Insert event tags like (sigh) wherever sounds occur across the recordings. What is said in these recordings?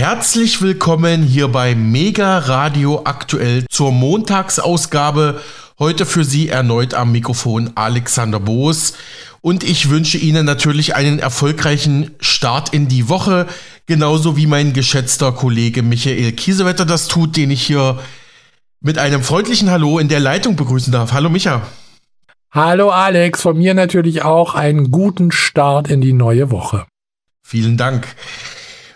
Herzlich willkommen hier bei Mega Radio aktuell zur Montagsausgabe. Heute für Sie erneut am Mikrofon Alexander Boos. Und ich wünsche Ihnen natürlich einen erfolgreichen Start in die Woche, genauso wie mein geschätzter Kollege Michael Kiesewetter das tut, den ich hier mit einem freundlichen Hallo in der Leitung begrüßen darf. Hallo Micha. Hallo Alex, von mir natürlich auch einen guten Start in die neue Woche. Vielen Dank.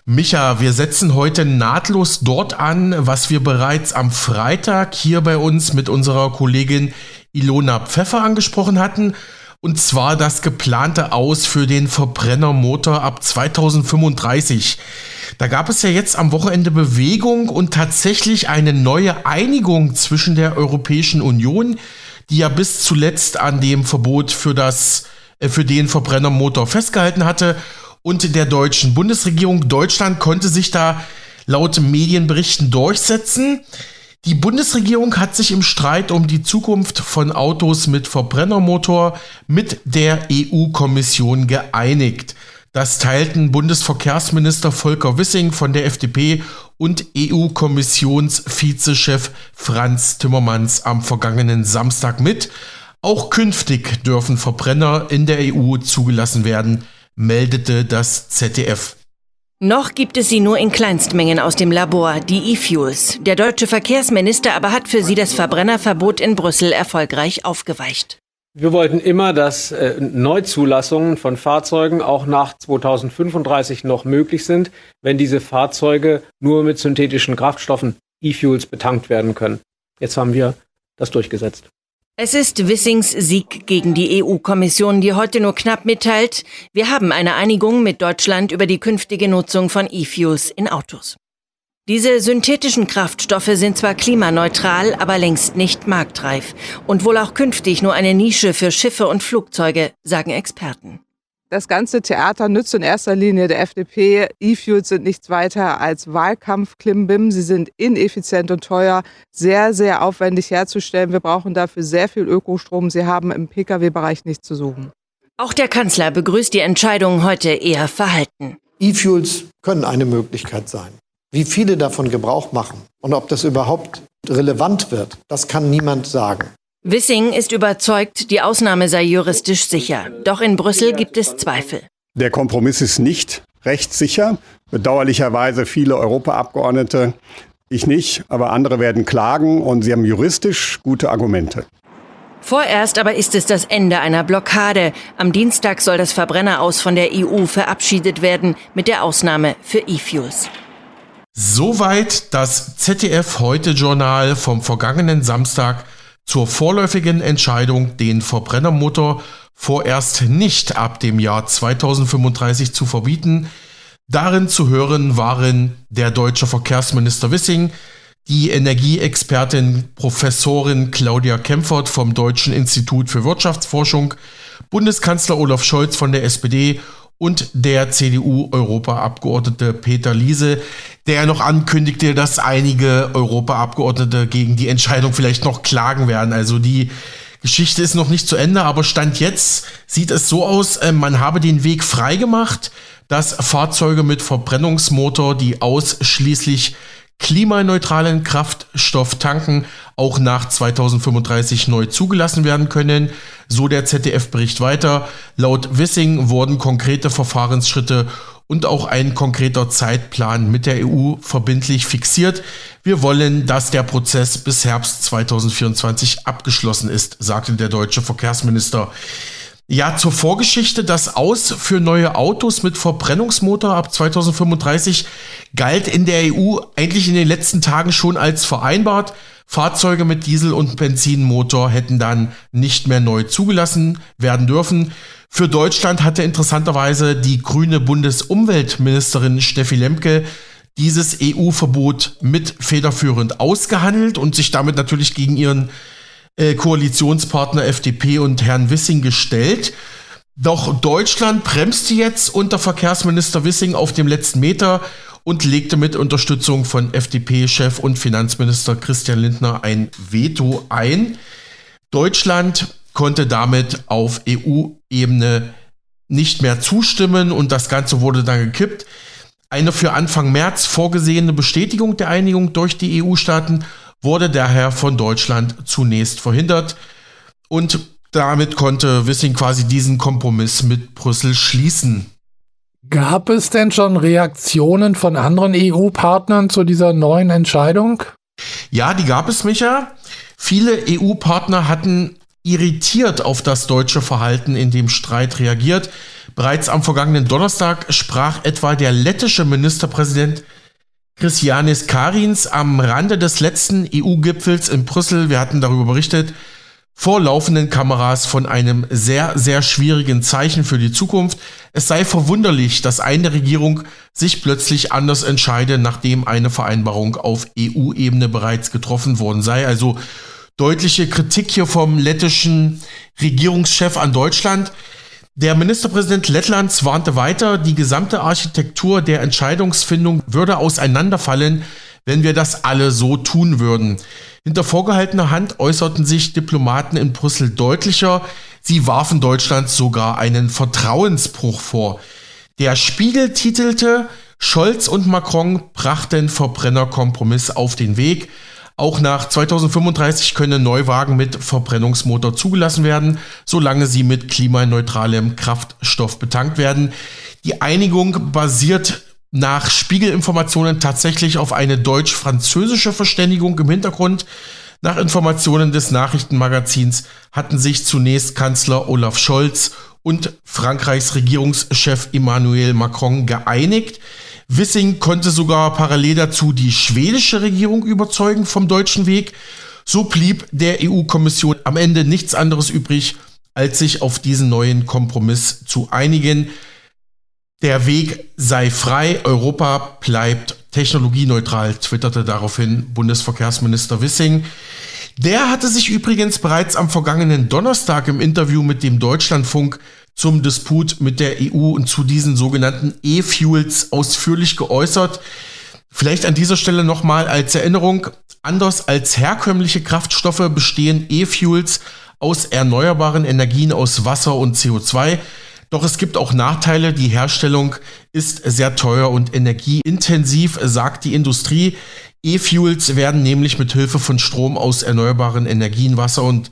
Micha, wir setzen heute nahtlos dort an, was wir bereits am Freitag hier bei uns mit unserer Kollegin Ilona Pfeffer angesprochen hatten. Und zwar das geplante Aus für den Verbrennermotor ab 2035. Da gab es ja jetzt am Wochenende Bewegung und tatsächlich eine neue Einigung zwischen der Europäischen Union, die ja bis zuletzt an dem Verbot für das äh, für den Verbrennermotor festgehalten hatte und der deutschen Bundesregierung. Deutschland konnte sich da laut Medienberichten durchsetzen. Die Bundesregierung hat sich im Streit um die Zukunft von Autos mit Verbrennermotor mit der EU-Kommission geeinigt. Das teilten Bundesverkehrsminister Volker Wissing von der FDP und EU-Kommissionsvizechef Franz Timmermans am vergangenen Samstag mit. Auch künftig dürfen Verbrenner in der EU zugelassen werden meldete das ZDF. Noch gibt es sie nur in Kleinstmengen aus dem Labor, die E-Fuels. Der deutsche Verkehrsminister aber hat für sie das Verbrennerverbot in Brüssel erfolgreich aufgeweicht. Wir wollten immer, dass äh, Neuzulassungen von Fahrzeugen auch nach 2035 noch möglich sind, wenn diese Fahrzeuge nur mit synthetischen Kraftstoffen E-Fuels betankt werden können. Jetzt haben wir das durchgesetzt. Es ist Wissings Sieg gegen die EU-Kommission, die heute nur knapp mitteilt, wir haben eine Einigung mit Deutschland über die künftige Nutzung von E-Fuels in Autos. Diese synthetischen Kraftstoffe sind zwar klimaneutral, aber längst nicht marktreif und wohl auch künftig nur eine Nische für Schiffe und Flugzeuge, sagen Experten. Das ganze Theater nützt in erster Linie der FDP. E-Fuels sind nichts weiter als Wahlkampf-Klimbim. Sie sind ineffizient und teuer, sehr, sehr aufwendig herzustellen. Wir brauchen dafür sehr viel Ökostrom. Sie haben im Pkw-Bereich nichts zu suchen. Auch der Kanzler begrüßt die Entscheidung heute eher verhalten. E-Fuels können eine Möglichkeit sein. Wie viele davon Gebrauch machen und ob das überhaupt relevant wird, das kann niemand sagen. Wissing ist überzeugt, die Ausnahme sei juristisch sicher. Doch in Brüssel gibt es Zweifel. Der Kompromiss ist nicht rechtssicher. Bedauerlicherweise viele Europaabgeordnete, ich nicht, aber andere werden klagen und sie haben juristisch gute Argumente. Vorerst aber ist es das Ende einer Blockade. Am Dienstag soll das Verbrenneraus von der EU verabschiedet werden, mit der Ausnahme für E-Fuels. Soweit das ZDF Heute Journal vom vergangenen Samstag zur vorläufigen Entscheidung, den Verbrennermotor vorerst nicht ab dem Jahr 2035 zu verbieten. Darin zu hören waren der deutsche Verkehrsminister Wissing, die Energieexpertin Professorin Claudia Kempfert vom Deutschen Institut für Wirtschaftsforschung, Bundeskanzler Olaf Scholz von der SPD und der CDU-Europaabgeordnete Peter Liese, der noch ankündigte, dass einige Europaabgeordnete gegen die Entscheidung vielleicht noch klagen werden. Also die Geschichte ist noch nicht zu Ende, aber Stand jetzt sieht es so aus, äh, man habe den Weg freigemacht, dass Fahrzeuge mit Verbrennungsmotor, die ausschließlich klimaneutralen Kraftstoff tanken, auch nach 2035 neu zugelassen werden können. So der ZDF-Bericht weiter. Laut Wissing wurden konkrete Verfahrensschritte und auch ein konkreter Zeitplan mit der EU verbindlich fixiert. Wir wollen, dass der Prozess bis Herbst 2024 abgeschlossen ist, sagte der deutsche Verkehrsminister. Ja, zur Vorgeschichte. Das Aus für neue Autos mit Verbrennungsmotor ab 2035 galt in der EU eigentlich in den letzten Tagen schon als vereinbart. Fahrzeuge mit Diesel- und Benzinmotor hätten dann nicht mehr neu zugelassen werden dürfen. Für Deutschland hatte interessanterweise die grüne Bundesumweltministerin Steffi Lemke dieses EU-Verbot mit federführend ausgehandelt und sich damit natürlich gegen ihren äh, Koalitionspartner FDP und Herrn Wissing gestellt. Doch Deutschland bremste jetzt unter Verkehrsminister Wissing auf dem letzten Meter und legte mit Unterstützung von FDP-Chef und Finanzminister Christian Lindner ein Veto ein. Deutschland konnte damit auf EU-Ebene nicht mehr zustimmen und das Ganze wurde dann gekippt. Eine für Anfang März vorgesehene Bestätigung der Einigung durch die EU-Staaten wurde daher von Deutschland zunächst verhindert und damit konnte Wissing quasi diesen Kompromiss mit Brüssel schließen. Gab es denn schon Reaktionen von anderen EU-Partnern zu dieser neuen Entscheidung? Ja, die gab es, Micha. Viele EU-Partner hatten irritiert auf das deutsche Verhalten in dem Streit reagiert. Bereits am vergangenen Donnerstag sprach etwa der lettische Ministerpräsident Christianis Karins am Rande des letzten EU-Gipfels in Brüssel, wir hatten darüber berichtet, vor laufenden Kameras von einem sehr, sehr schwierigen Zeichen für die Zukunft. Es sei verwunderlich, dass eine Regierung sich plötzlich anders entscheide, nachdem eine Vereinbarung auf EU-Ebene bereits getroffen worden sei. Also deutliche Kritik hier vom lettischen Regierungschef an Deutschland. Der Ministerpräsident Lettlands warnte weiter, die gesamte Architektur der Entscheidungsfindung würde auseinanderfallen, wenn wir das alle so tun würden. Hinter vorgehaltener Hand äußerten sich Diplomaten in Brüssel deutlicher, sie warfen Deutschland sogar einen Vertrauensbruch vor. Der Spiegel titelte, Scholz und Macron brachten Verbrennerkompromiss auf den Weg. Auch nach 2035 können Neuwagen mit Verbrennungsmotor zugelassen werden, solange sie mit klimaneutralem Kraftstoff betankt werden. Die Einigung basiert nach Spiegelinformationen tatsächlich auf eine deutsch-französische Verständigung im Hintergrund. Nach Informationen des Nachrichtenmagazins hatten sich zunächst Kanzler Olaf Scholz und Frankreichs Regierungschef Emmanuel Macron geeinigt. Wissing konnte sogar parallel dazu die schwedische Regierung überzeugen vom deutschen Weg. So blieb der EU-Kommission am Ende nichts anderes übrig, als sich auf diesen neuen Kompromiss zu einigen. Der Weg sei frei, Europa bleibt technologieneutral, twitterte daraufhin Bundesverkehrsminister Wissing. Der hatte sich übrigens bereits am vergangenen Donnerstag im Interview mit dem Deutschlandfunk zum Disput mit der EU und zu diesen sogenannten E-Fuels ausführlich geäußert. Vielleicht an dieser Stelle nochmal als Erinnerung, anders als herkömmliche Kraftstoffe bestehen E-Fuels aus erneuerbaren Energien aus Wasser und CO2. Doch es gibt auch Nachteile. Die Herstellung ist sehr teuer und energieintensiv, sagt die Industrie. E-Fuels werden nämlich mit Hilfe von Strom aus erneuerbaren Energien, Wasser und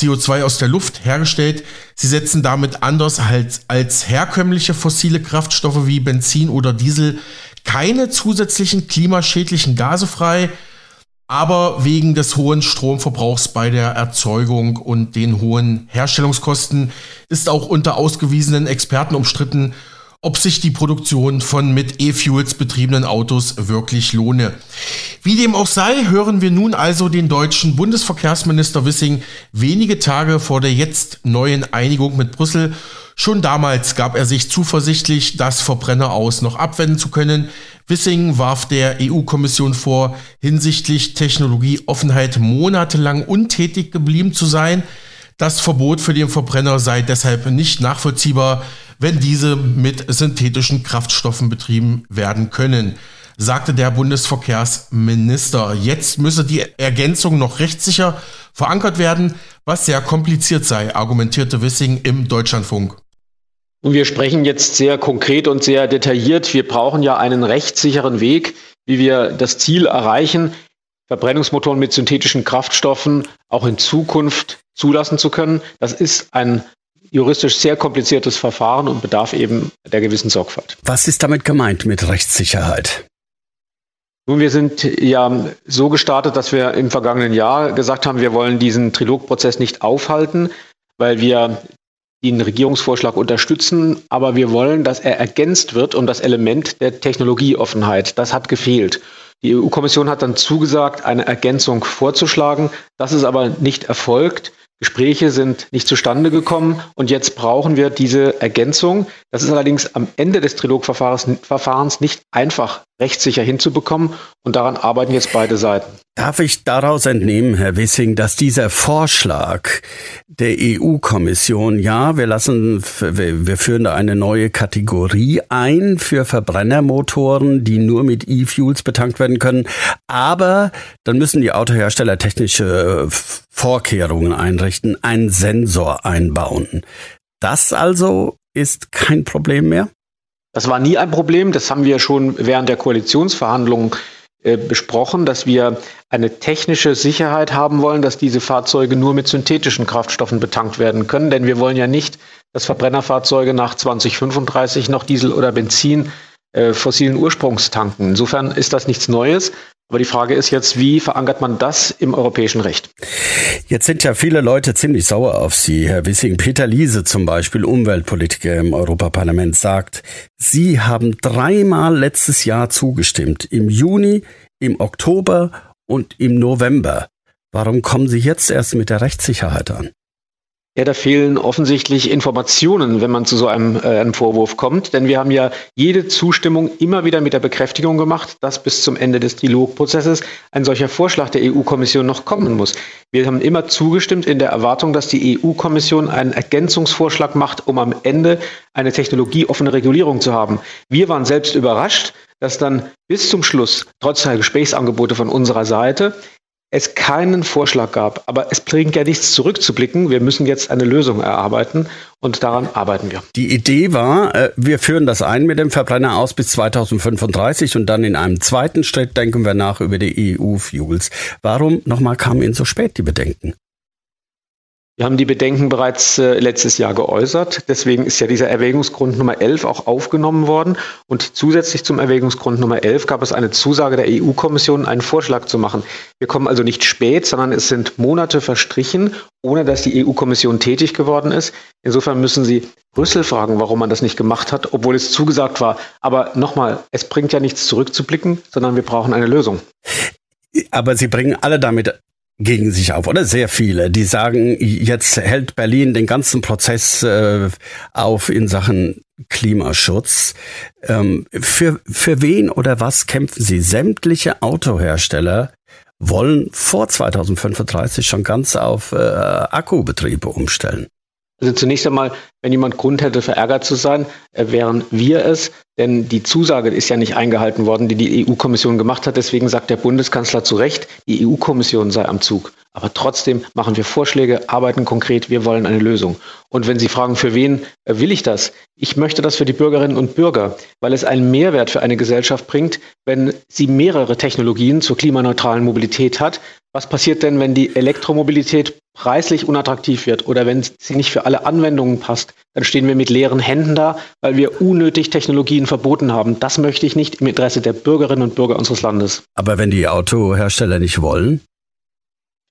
CO2 aus der Luft hergestellt. Sie setzen damit anders als, als herkömmliche fossile Kraftstoffe wie Benzin oder Diesel keine zusätzlichen klimaschädlichen Gase frei aber wegen des hohen Stromverbrauchs bei der Erzeugung und den hohen Herstellungskosten ist auch unter ausgewiesenen Experten umstritten, ob sich die Produktion von mit E-Fuels betriebenen Autos wirklich lohne. Wie dem auch sei, hören wir nun also den deutschen Bundesverkehrsminister Wissing wenige Tage vor der jetzt neuen Einigung mit Brüssel Schon damals gab er sich zuversichtlich, das Verbrenner aus noch abwenden zu können. Wissing warf der EU-Kommission vor, hinsichtlich Technologieoffenheit monatelang untätig geblieben zu sein. Das Verbot für den Verbrenner sei deshalb nicht nachvollziehbar, wenn diese mit synthetischen Kraftstoffen betrieben werden können, sagte der Bundesverkehrsminister. Jetzt müsse die Ergänzung noch rechtssicher verankert werden, was sehr kompliziert sei, argumentierte Wissing im Deutschlandfunk. Und wir sprechen jetzt sehr konkret und sehr detailliert. Wir brauchen ja einen rechtssicheren Weg, wie wir das Ziel erreichen, Verbrennungsmotoren mit synthetischen Kraftstoffen auch in Zukunft zulassen zu können. Das ist ein juristisch sehr kompliziertes Verfahren und bedarf eben der gewissen Sorgfalt. Was ist damit gemeint mit Rechtssicherheit? Nun, wir sind ja so gestartet, dass wir im vergangenen Jahr gesagt haben, wir wollen diesen Trilogprozess nicht aufhalten, weil wir den Regierungsvorschlag unterstützen, aber wir wollen, dass er ergänzt wird um das Element der Technologieoffenheit. Das hat gefehlt. Die EU-Kommission hat dann zugesagt, eine Ergänzung vorzuschlagen. Das ist aber nicht erfolgt. Gespräche sind nicht zustande gekommen und jetzt brauchen wir diese Ergänzung. Das ist allerdings am Ende des Trilogverfahrens nicht einfach rechtssicher hinzubekommen und daran arbeiten jetzt beide Seiten. Darf ich daraus entnehmen, Herr Wissing, dass dieser Vorschlag der EU-Kommission, ja, wir lassen, wir führen da eine neue Kategorie ein für Verbrennermotoren, die nur mit E-Fuels betankt werden können, aber dann müssen die Autohersteller technische Vorkehrungen einrichten, einen Sensor einbauen. Das also ist kein Problem mehr? Das war nie ein Problem. Das haben wir schon während der Koalitionsverhandlungen äh, besprochen, dass wir eine technische Sicherheit haben wollen, dass diese Fahrzeuge nur mit synthetischen Kraftstoffen betankt werden können. Denn wir wollen ja nicht, dass Verbrennerfahrzeuge nach 2035 noch Diesel oder Benzin äh, fossilen Ursprungs tanken. Insofern ist das nichts Neues. Aber die Frage ist jetzt, wie verankert man das im europäischen Recht? Jetzt sind ja viele Leute ziemlich sauer auf Sie, Herr Wissing. Peter Liese zum Beispiel, Umweltpolitiker im Europaparlament, sagt, Sie haben dreimal letztes Jahr zugestimmt. Im Juni, im Oktober und im November. Warum kommen Sie jetzt erst mit der Rechtssicherheit an? Ja, da fehlen offensichtlich Informationen, wenn man zu so einem, äh, einem Vorwurf kommt. Denn wir haben ja jede Zustimmung immer wieder mit der Bekräftigung gemacht, dass bis zum Ende des Trilogprozesses ein solcher Vorschlag der EU-Kommission noch kommen muss. Wir haben immer zugestimmt in der Erwartung, dass die EU-Kommission einen Ergänzungsvorschlag macht, um am Ende eine technologieoffene Regulierung zu haben. Wir waren selbst überrascht, dass dann bis zum Schluss, trotz der Gesprächsangebote von unserer Seite, es keinen Vorschlag gab. Aber es bringt ja nichts zurückzublicken. Wir müssen jetzt eine Lösung erarbeiten und daran arbeiten wir. Die Idee war, äh, wir führen das ein mit dem Verbrenner aus bis 2035 und dann in einem zweiten Schritt denken wir nach über die EU-Fuels. Warum nochmal kamen Ihnen so spät die Bedenken? Wir haben die Bedenken bereits äh, letztes Jahr geäußert. Deswegen ist ja dieser Erwägungsgrund Nummer 11 auch aufgenommen worden. Und zusätzlich zum Erwägungsgrund Nummer 11 gab es eine Zusage der EU-Kommission, einen Vorschlag zu machen. Wir kommen also nicht spät, sondern es sind Monate verstrichen, ohne dass die EU-Kommission tätig geworden ist. Insofern müssen Sie Brüssel fragen, warum man das nicht gemacht hat, obwohl es zugesagt war. Aber nochmal, es bringt ja nichts zurückzublicken, sondern wir brauchen eine Lösung. Aber Sie bringen alle damit gegen sich auf, oder sehr viele, die sagen, jetzt hält Berlin den ganzen Prozess äh, auf in Sachen Klimaschutz. Ähm, für, für wen oder was kämpfen Sie? Sämtliche Autohersteller wollen vor 2035 schon ganz auf äh, Akkubetriebe umstellen. Also zunächst einmal, wenn jemand Grund hätte, verärgert zu sein, äh, wären wir es, denn die Zusage ist ja nicht eingehalten worden, die die EU-Kommission gemacht hat. Deswegen sagt der Bundeskanzler zu Recht, die EU-Kommission sei am Zug. Aber trotzdem machen wir Vorschläge, arbeiten konkret, wir wollen eine Lösung. Und wenn Sie fragen, für wen äh, will ich das? Ich möchte das für die Bürgerinnen und Bürger, weil es einen Mehrwert für eine Gesellschaft bringt, wenn sie mehrere Technologien zur klimaneutralen Mobilität hat. Was passiert denn, wenn die Elektromobilität preislich unattraktiv wird oder wenn sie nicht für alle Anwendungen passt, dann stehen wir mit leeren Händen da, weil wir unnötig Technologien verboten haben. Das möchte ich nicht im Interesse der Bürgerinnen und Bürger unseres Landes. Aber wenn die Autohersteller nicht wollen?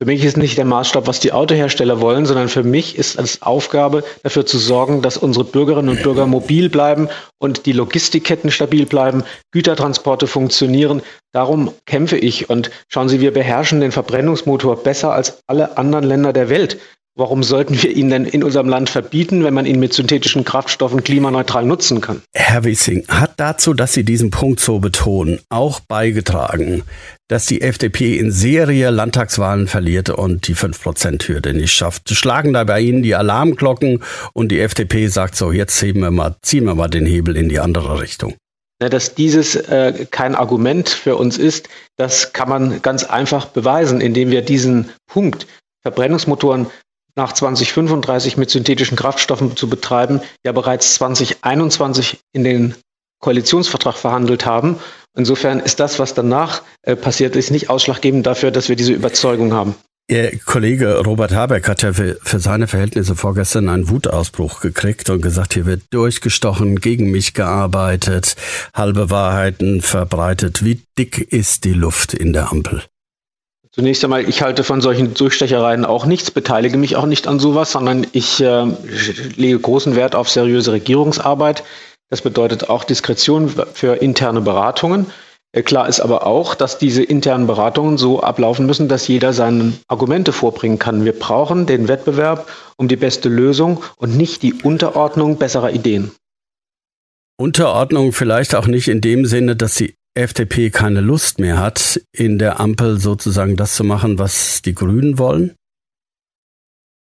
Für mich ist nicht der Maßstab, was die Autohersteller wollen, sondern für mich ist es Aufgabe, dafür zu sorgen, dass unsere Bürgerinnen und Bürger mobil bleiben und die Logistikketten stabil bleiben, Gütertransporte funktionieren. Darum kämpfe ich. Und schauen Sie, wir beherrschen den Verbrennungsmotor besser als alle anderen Länder der Welt. Warum sollten wir ihn denn in unserem Land verbieten, wenn man ihn mit synthetischen Kraftstoffen klimaneutral nutzen kann? Herr Wissing, hat dazu, dass Sie diesen Punkt so betonen, auch beigetragen, dass die FDP in Serie Landtagswahlen verliert und die 5%-Hürde nicht schafft. Schlagen da bei Ihnen die Alarmglocken und die FDP sagt so, jetzt heben wir mal, ziehen wir mal den Hebel in die andere Richtung. Dass dieses äh, kein Argument für uns ist, das kann man ganz einfach beweisen, indem wir diesen Punkt Verbrennungsmotoren nach 2035 mit synthetischen Kraftstoffen zu betreiben, ja bereits 2021 in den Koalitionsvertrag verhandelt haben. Insofern ist das, was danach äh, passiert ist, nicht ausschlaggebend dafür, dass wir diese Überzeugung haben. Ihr Kollege Robert Habeck hat ja für, für, seine Verhältnisse vorgestern einen Wutausbruch gekriegt und gesagt, hier wird durchgestochen, gegen mich gearbeitet, halbe Wahrheiten verbreitet. Wie dick ist die Luft in der Ampel? Zunächst einmal, ich halte von solchen Durchstechereien auch nichts, beteilige mich auch nicht an sowas, sondern ich äh, lege großen Wert auf seriöse Regierungsarbeit. Das bedeutet auch Diskretion für interne Beratungen. Äh, klar ist aber auch, dass diese internen Beratungen so ablaufen müssen, dass jeder seine Argumente vorbringen kann. Wir brauchen den Wettbewerb um die beste Lösung und nicht die Unterordnung besserer Ideen. Unterordnung vielleicht auch nicht in dem Sinne, dass sie FDP keine Lust mehr hat, in der Ampel sozusagen das zu machen, was die Grünen wollen?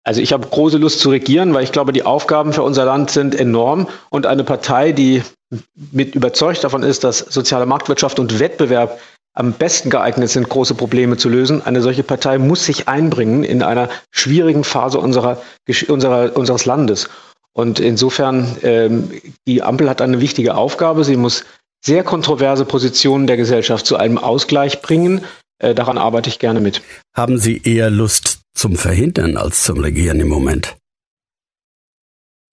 Also ich habe große Lust zu regieren, weil ich glaube, die Aufgaben für unser Land sind enorm und eine Partei, die mit überzeugt davon ist, dass soziale Marktwirtschaft und Wettbewerb am besten geeignet sind, große Probleme zu lösen. Eine solche Partei muss sich einbringen in einer schwierigen Phase unserer, unserer, unseres Landes. Und insofern, ähm, die Ampel hat eine wichtige Aufgabe. Sie muss sehr kontroverse Positionen der Gesellschaft zu einem Ausgleich bringen. Äh, daran arbeite ich gerne mit. Haben Sie eher Lust zum Verhindern als zum Regieren im Moment?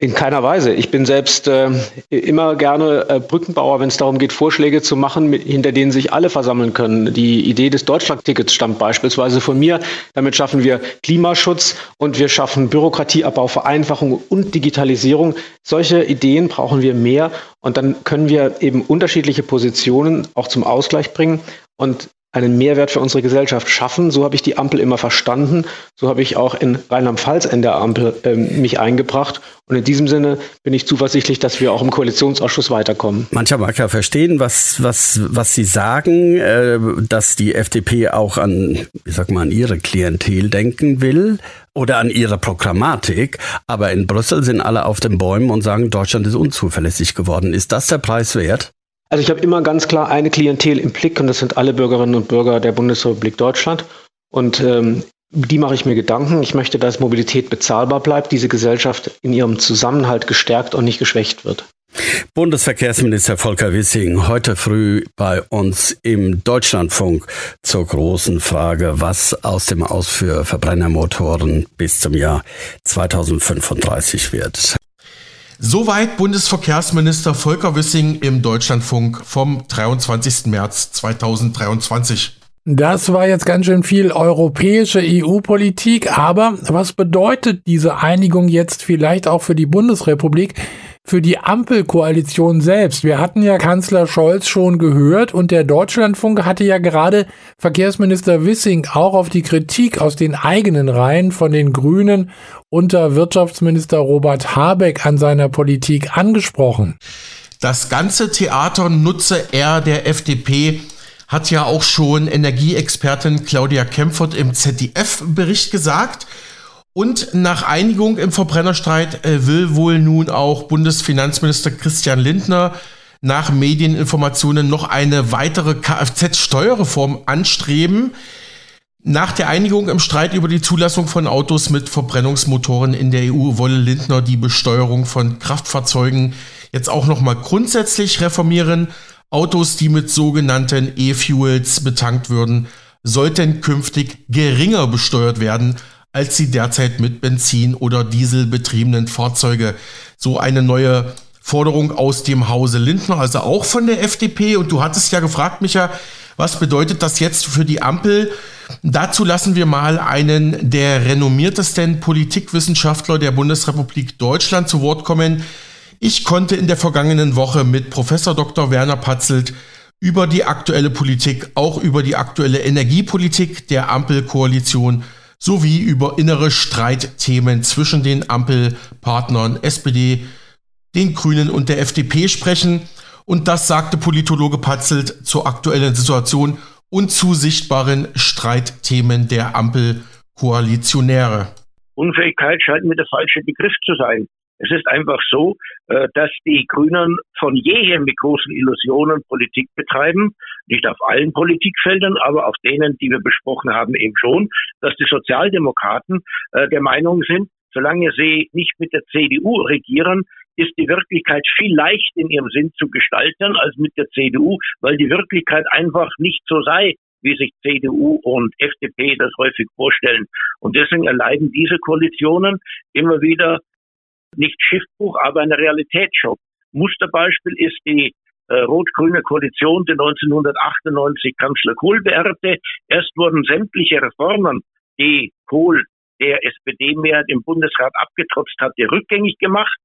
In keiner Weise. Ich bin selbst äh, immer gerne äh, Brückenbauer, wenn es darum geht, Vorschläge zu machen, mit, hinter denen sich alle versammeln können. Die Idee des Deutschlandtickets stammt beispielsweise von mir. Damit schaffen wir Klimaschutz und wir schaffen Bürokratieabbau, Vereinfachung und Digitalisierung. Solche Ideen brauchen wir mehr und dann können wir eben unterschiedliche Positionen auch zum Ausgleich bringen. Und einen Mehrwert für unsere Gesellschaft schaffen. So habe ich die Ampel immer verstanden. So habe ich auch in Rheinland-Pfalz in der Ampel äh, mich eingebracht. Und in diesem Sinne bin ich zuversichtlich, dass wir auch im Koalitionsausschuss weiterkommen. Mancher mag ja verstehen, was, was, was Sie sagen, äh, dass die FDP auch an, ich sag mal, an ihre Klientel denken will oder an ihre Programmatik. Aber in Brüssel sind alle auf den Bäumen und sagen, Deutschland ist unzuverlässig geworden. Ist das der Preis wert? Also ich habe immer ganz klar eine Klientel im Blick und das sind alle Bürgerinnen und Bürger der Bundesrepublik Deutschland. Und ähm, die mache ich mir Gedanken. Ich möchte, dass Mobilität bezahlbar bleibt, diese Gesellschaft in ihrem Zusammenhalt gestärkt und nicht geschwächt wird. Bundesverkehrsminister Volker Wissing heute früh bei uns im Deutschlandfunk zur großen Frage, was aus dem Aus für Verbrennermotoren bis zum Jahr 2035 wird. Soweit Bundesverkehrsminister Volker Wissing im Deutschlandfunk vom 23. März 2023. Das war jetzt ganz schön viel europäische EU-Politik, aber was bedeutet diese Einigung jetzt vielleicht auch für die Bundesrepublik? Für die Ampelkoalition selbst. Wir hatten ja Kanzler Scholz schon gehört und der Deutschlandfunk hatte ja gerade Verkehrsminister Wissing auch auf die Kritik aus den eigenen Reihen von den Grünen unter Wirtschaftsminister Robert Habeck an seiner Politik angesprochen. Das ganze Theater nutze er der FDP hat ja auch schon Energieexpertin Claudia Kempfert im ZDF-Bericht gesagt. Und nach Einigung im Verbrennerstreit äh, will wohl nun auch Bundesfinanzminister Christian Lindner nach Medieninformationen noch eine weitere Kfz-Steuerreform anstreben. Nach der Einigung im Streit über die Zulassung von Autos mit Verbrennungsmotoren in der EU wolle Lindner die Besteuerung von Kraftfahrzeugen jetzt auch noch mal grundsätzlich reformieren. Autos, die mit sogenannten E-Fuels betankt würden, sollten künftig geringer besteuert werden als die derzeit mit Benzin oder Diesel betriebenen Fahrzeuge. So eine neue Forderung aus dem Hause Lindner, also auch von der FDP. Und du hattest ja gefragt, Micha, was bedeutet das jetzt für die Ampel? Dazu lassen wir mal einen der renommiertesten Politikwissenschaftler der Bundesrepublik Deutschland zu Wort kommen. Ich konnte in der vergangenen Woche mit Professor Dr. Werner Patzelt über die aktuelle Politik, auch über die aktuelle Energiepolitik der Ampelkoalition sowie über innere Streitthemen zwischen den Ampelpartnern SPD, den Grünen und der FDP sprechen. Und das sagte Politologe Patzelt zur aktuellen Situation und zu sichtbaren Streitthemen der Ampelkoalitionäre. Unfähigkeit scheint mir der falsche Begriff zu sein. Es ist einfach so, äh, dass die Grünen von jeher mit großen Illusionen Politik betreiben, nicht auf allen Politikfeldern, aber auf denen, die wir besprochen haben, eben schon, dass die Sozialdemokraten äh, der Meinung sind, solange sie nicht mit der CDU regieren, ist die Wirklichkeit viel leicht in ihrem Sinn zu gestalten als mit der CDU, weil die Wirklichkeit einfach nicht so sei, wie sich CDU und FDP das häufig vorstellen. Und deswegen erleiden diese Koalitionen immer wieder nicht Schiffbruch, aber ein Realitätsschock. Musterbeispiel ist die äh, rot-grüne Koalition, die 1998 Kanzler Kohl beerbte. Erst wurden sämtliche Reformen, die Kohl der SPD-Mehrheit im Bundesrat abgetrotzt hatte, rückgängig gemacht.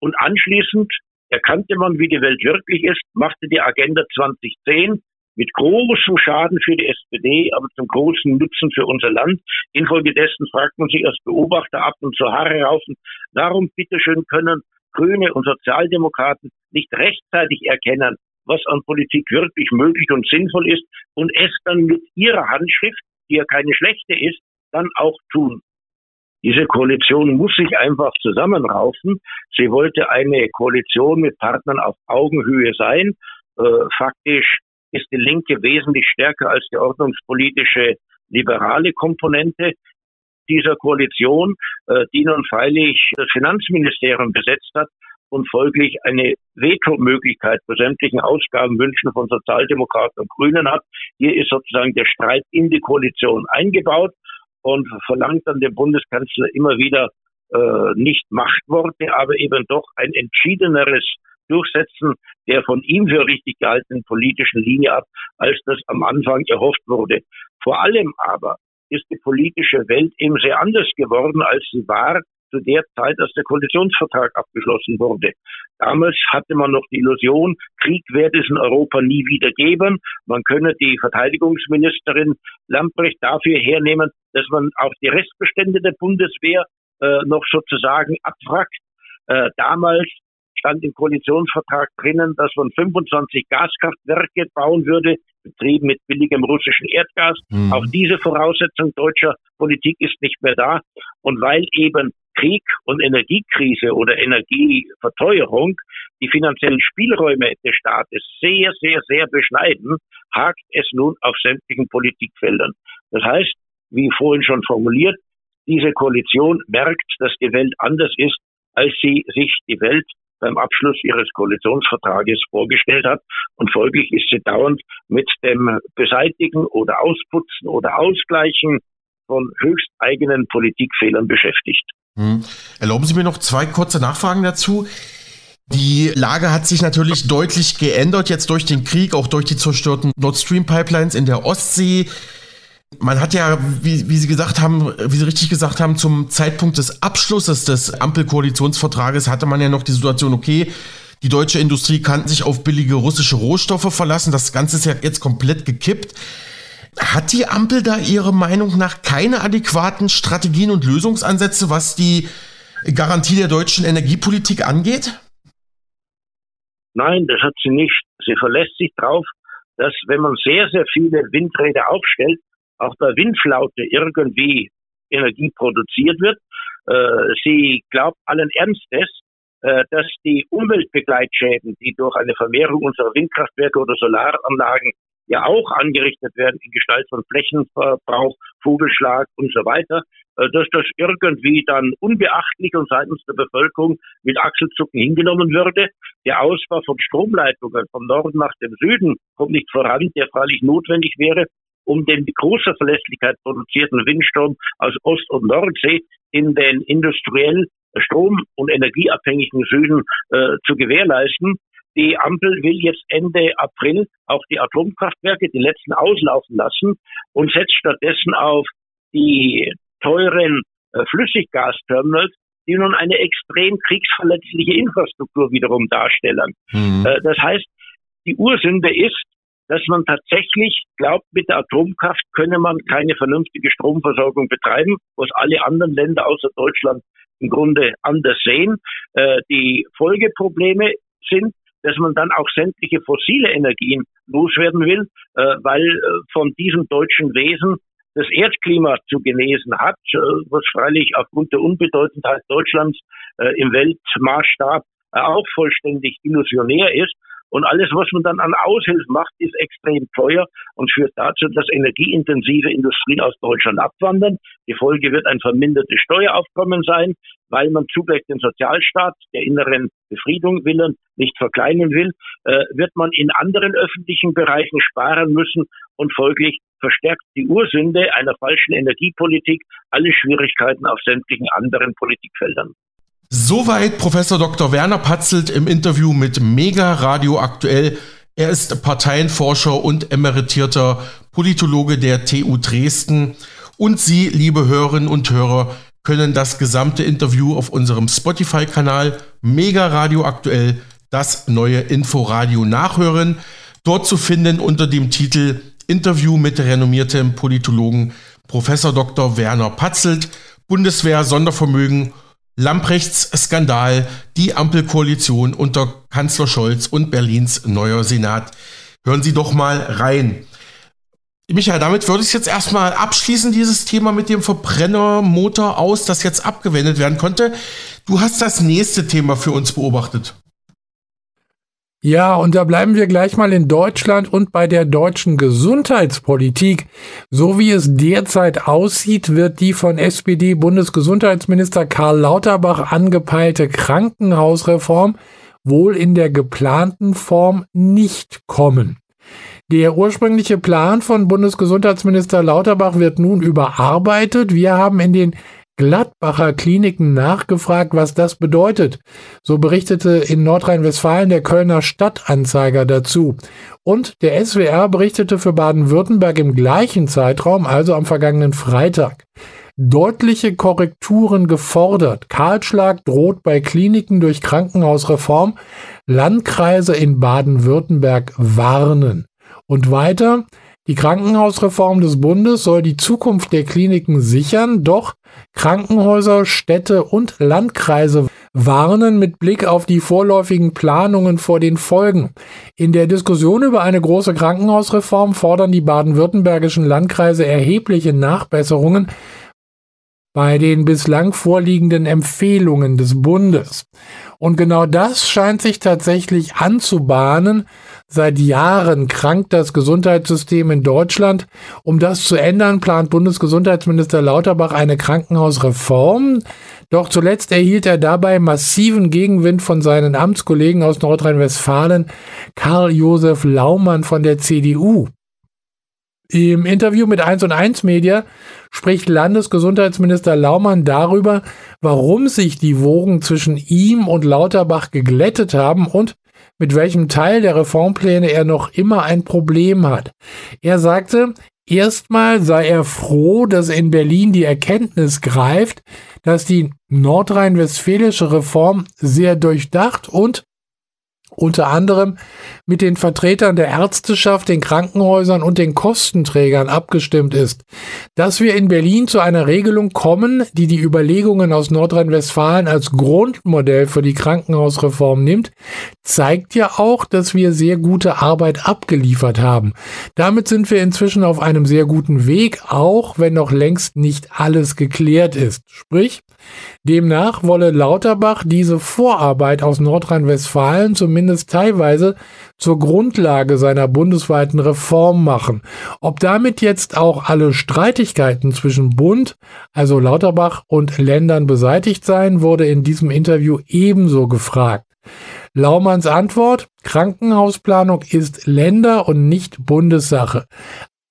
Und anschließend erkannte man, wie die Welt wirklich ist, machte die Agenda 2010 mit großem Schaden für die SPD, aber zum großen Nutzen für unser Land. Infolgedessen fragt man sich als Beobachter ab und zur Haare raufen, warum bitteschön können Grüne und Sozialdemokraten nicht rechtzeitig erkennen, was an Politik wirklich möglich und sinnvoll ist und es dann mit ihrer Handschrift, die ja keine schlechte ist, dann auch tun. Diese Koalition muss sich einfach zusammenraufen. Sie wollte eine Koalition mit Partnern auf Augenhöhe sein. Äh, faktisch ist die Linke wesentlich stärker als die ordnungspolitische liberale Komponente. dieser Koalition, äh, die nun freilich das Finanzministerium besetzt hat und folglich eine Veto-Möglichkeit bei sämtlichen Ausgabenwünschen von Sozialdemokraten und Grünen hat. Hier ist sozusagen der Streit in die Koalition eingebaut und verlangt dann dem Bundeskanzler immer wieder äh, nicht Machtworte, aber eben doch ein entschiedeneres Durchsetzen der von ihm für richtig gehaltenen politischen Linie ab, als das am Anfang erhofft wurde. Vor allem aber ist die politische Welt eben sehr anders geworden, als sie war zu der Zeit, als der Koalitionsvertrag abgeschlossen wurde. Damals hatte man noch die Illusion, Krieg werde es in Europa nie wieder geben. Man könne die Verteidigungsministerin Lamprecht dafür hernehmen, dass man auch die Restbestände der Bundeswehr äh, noch sozusagen abfragt. Äh, damals stand im Koalitionsvertrag drinnen, dass man 25 Gaskraftwerke bauen würde, betrieben mit billigem russischen Erdgas. Mhm. Auch diese Voraussetzung deutscher Politik ist nicht mehr da. Und weil eben Krieg und Energiekrise oder Energieverteuerung die finanziellen Spielräume des Staates sehr, sehr, sehr beschneiden, hakt es nun auf sämtlichen Politikfeldern. Das heißt, wie vorhin schon formuliert, diese Koalition merkt, dass die Welt anders ist, als sie sich die Welt beim Abschluss ihres Koalitionsvertrages vorgestellt hat. Und folglich ist sie dauernd mit dem Beseitigen oder Ausputzen oder Ausgleichen von höchst eigenen Politikfehlern beschäftigt. Hm. Erlauben Sie mir noch zwei kurze Nachfragen dazu. Die Lage hat sich natürlich deutlich geändert jetzt durch den Krieg, auch durch die zerstörten Nord Stream Pipelines in der Ostsee. Man hat ja, wie, wie Sie gesagt haben, wie Sie richtig gesagt haben, zum Zeitpunkt des Abschlusses des Ampelkoalitionsvertrages hatte man ja noch die Situation, okay, die deutsche Industrie kann sich auf billige russische Rohstoffe verlassen. Das Ganze ist ja jetzt komplett gekippt. Hat die Ampel da Ihrer Meinung nach keine adäquaten Strategien und Lösungsansätze, was die Garantie der deutschen Energiepolitik angeht? Nein, das hat sie nicht. Sie verlässt sich darauf, dass wenn man sehr, sehr viele Windräder aufstellt, auch bei Windflaute irgendwie Energie produziert wird. Äh, sie glaubt allen Ernstes, äh, dass die Umweltbegleitschäden, die durch eine Vermehrung unserer Windkraftwerke oder Solaranlagen ja auch angerichtet werden in Gestalt von Flächenverbrauch, Vogelschlag und so weiter, äh, dass das irgendwie dann unbeachtlich und seitens der Bevölkerung mit Achselzucken hingenommen würde. Der Ausbau von Stromleitungen vom Norden nach dem Süden kommt nicht voran, der freilich notwendig wäre, um den mit großer Verlässlichkeit produzierten Windstrom aus Ost- und Nordsee in den industriell strom- und energieabhängigen Süden äh, zu gewährleisten. Die Ampel will jetzt Ende April auch die Atomkraftwerke, die letzten auslaufen lassen und setzt stattdessen auf die teuren äh, Flüssiggasterminals, die nun eine extrem kriegsverletzliche Infrastruktur wiederum darstellen. Mhm. Äh, das heißt, die Ursünde ist, dass man tatsächlich glaubt, mit der Atomkraft könne man keine vernünftige Stromversorgung betreiben, was alle anderen Länder außer Deutschland im Grunde anders sehen. Äh, die Folgeprobleme sind, dass man dann auch sämtliche fossile Energien loswerden will, äh, weil äh, von diesem deutschen Wesen das Erdklima zu genesen hat, äh, was freilich aufgrund der Unbedeutendheit Deutschlands äh, im Weltmaßstab auch vollständig illusionär ist. Und alles, was man dann an Aushilfen macht, ist extrem teuer und führt dazu, dass energieintensive Industrien aus Deutschland abwandern. Die Folge wird ein vermindertes Steueraufkommen sein, weil man zugleich den Sozialstaat der inneren Befriedung willen nicht verkleinern will, äh, wird man in anderen öffentlichen Bereichen sparen müssen und folglich verstärkt die Ursünde einer falschen Energiepolitik alle Schwierigkeiten auf sämtlichen anderen Politikfeldern. Soweit Professor Dr. Werner Patzelt im Interview mit Mega Radio Aktuell. Er ist Parteienforscher und emeritierter Politologe der TU Dresden. Und Sie, liebe Hörerinnen und Hörer, können das gesamte Interview auf unserem Spotify-Kanal Mega Radio Aktuell, das neue Inforadio nachhören. Dort zu finden unter dem Titel Interview mit renommiertem Politologen Professor Dr. Werner Patzelt, Bundeswehr Sondervermögen Lamprechts Skandal, die Ampelkoalition unter Kanzler Scholz und Berlins neuer Senat. Hören Sie doch mal rein. Michael, damit würde ich jetzt erstmal abschließen, dieses Thema mit dem Verbrennermotor aus, das jetzt abgewendet werden konnte. Du hast das nächste Thema für uns beobachtet. Ja, und da bleiben wir gleich mal in Deutschland und bei der deutschen Gesundheitspolitik. So wie es derzeit aussieht, wird die von SPD-Bundesgesundheitsminister Karl Lauterbach angepeilte Krankenhausreform wohl in der geplanten Form nicht kommen. Der ursprüngliche Plan von Bundesgesundheitsminister Lauterbach wird nun überarbeitet. Wir haben in den Gladbacher Kliniken nachgefragt, was das bedeutet. So berichtete in Nordrhein-Westfalen der Kölner Stadtanzeiger dazu. Und der SWR berichtete für Baden-Württemberg im gleichen Zeitraum, also am vergangenen Freitag. Deutliche Korrekturen gefordert. Kahlschlag droht bei Kliniken durch Krankenhausreform. Landkreise in Baden-Württemberg warnen. Und weiter, die Krankenhausreform des Bundes soll die Zukunft der Kliniken sichern, doch Krankenhäuser, Städte und Landkreise warnen mit Blick auf die vorläufigen Planungen vor den Folgen. In der Diskussion über eine große Krankenhausreform fordern die baden-württembergischen Landkreise erhebliche Nachbesserungen bei den bislang vorliegenden Empfehlungen des Bundes. Und genau das scheint sich tatsächlich anzubahnen. Seit Jahren krankt das Gesundheitssystem in Deutschland. Um das zu ändern, plant Bundesgesundheitsminister Lauterbach eine Krankenhausreform. Doch zuletzt erhielt er dabei massiven Gegenwind von seinen Amtskollegen aus Nordrhein-Westfalen, Karl-Josef Laumann von der CDU. Im Interview mit 1 und 1 Media spricht Landesgesundheitsminister Laumann darüber, warum sich die Wogen zwischen ihm und Lauterbach geglättet haben und mit welchem Teil der Reformpläne er noch immer ein Problem hat. Er sagte, erstmal sei er froh, dass in Berlin die Erkenntnis greift, dass die nordrhein-westfälische Reform sehr durchdacht und unter anderem mit den Vertretern der Ärzteschaft, den Krankenhäusern und den Kostenträgern abgestimmt ist. Dass wir in Berlin zu einer Regelung kommen, die die Überlegungen aus Nordrhein-Westfalen als Grundmodell für die Krankenhausreform nimmt, zeigt ja auch, dass wir sehr gute Arbeit abgeliefert haben. Damit sind wir inzwischen auf einem sehr guten Weg, auch wenn noch längst nicht alles geklärt ist. Sprich, demnach wolle Lauterbach diese Vorarbeit aus Nordrhein-Westfalen zumindest teilweise zur Grundlage seiner bundesweiten Reform machen. Ob damit jetzt auch alle Streitigkeiten zwischen Bund, also Lauterbach und Ländern beseitigt seien, wurde in diesem Interview ebenso gefragt. Laumanns Antwort, Krankenhausplanung ist Länder- und nicht Bundessache.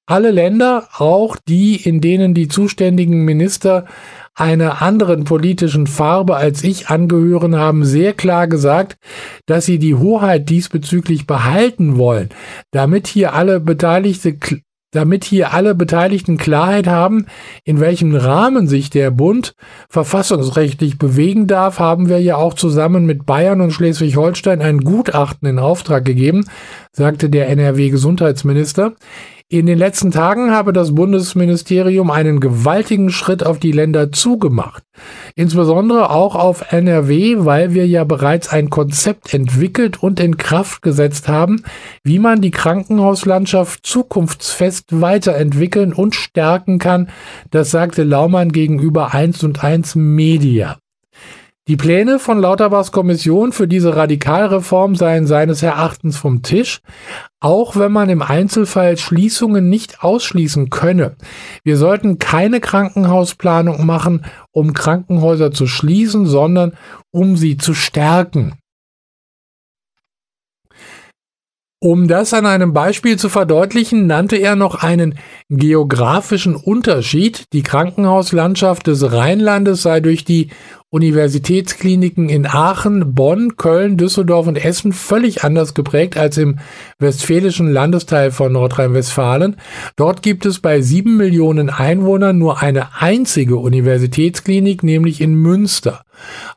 Alle Länder, auch die, in denen die zuständigen Minister einer anderen politischen Farbe als ich angehören, haben sehr klar gesagt, dass sie die Hoheit diesbezüglich behalten wollen, damit hier alle Beteiligte damit hier alle Beteiligten Klarheit haben, in welchem Rahmen sich der Bund verfassungsrechtlich bewegen darf, haben wir ja auch zusammen mit Bayern und Schleswig-Holstein ein Gutachten in Auftrag gegeben, sagte der NRW-Gesundheitsminister. In den letzten Tagen habe das Bundesministerium einen gewaltigen Schritt auf die Länder zugemacht. Insbesondere auch auf NRW, weil wir ja bereits ein Konzept entwickelt und in Kraft gesetzt haben, wie man die Krankenhauslandschaft zukunftsfest weiterentwickeln und stärken kann. Das sagte Laumann gegenüber 1 und 1 Media. Die Pläne von Lauterbachs Kommission für diese Radikalreform seien seines Erachtens vom Tisch, auch wenn man im Einzelfall Schließungen nicht ausschließen könne. Wir sollten keine Krankenhausplanung machen, um Krankenhäuser zu schließen, sondern um sie zu stärken. Um das an einem Beispiel zu verdeutlichen, nannte er noch einen geografischen Unterschied. Die Krankenhauslandschaft des Rheinlandes sei durch die Universitätskliniken in Aachen, Bonn, Köln, Düsseldorf und Essen völlig anders geprägt als im westfälischen Landesteil von Nordrhein-Westfalen. Dort gibt es bei sieben Millionen Einwohnern nur eine einzige Universitätsklinik, nämlich in Münster.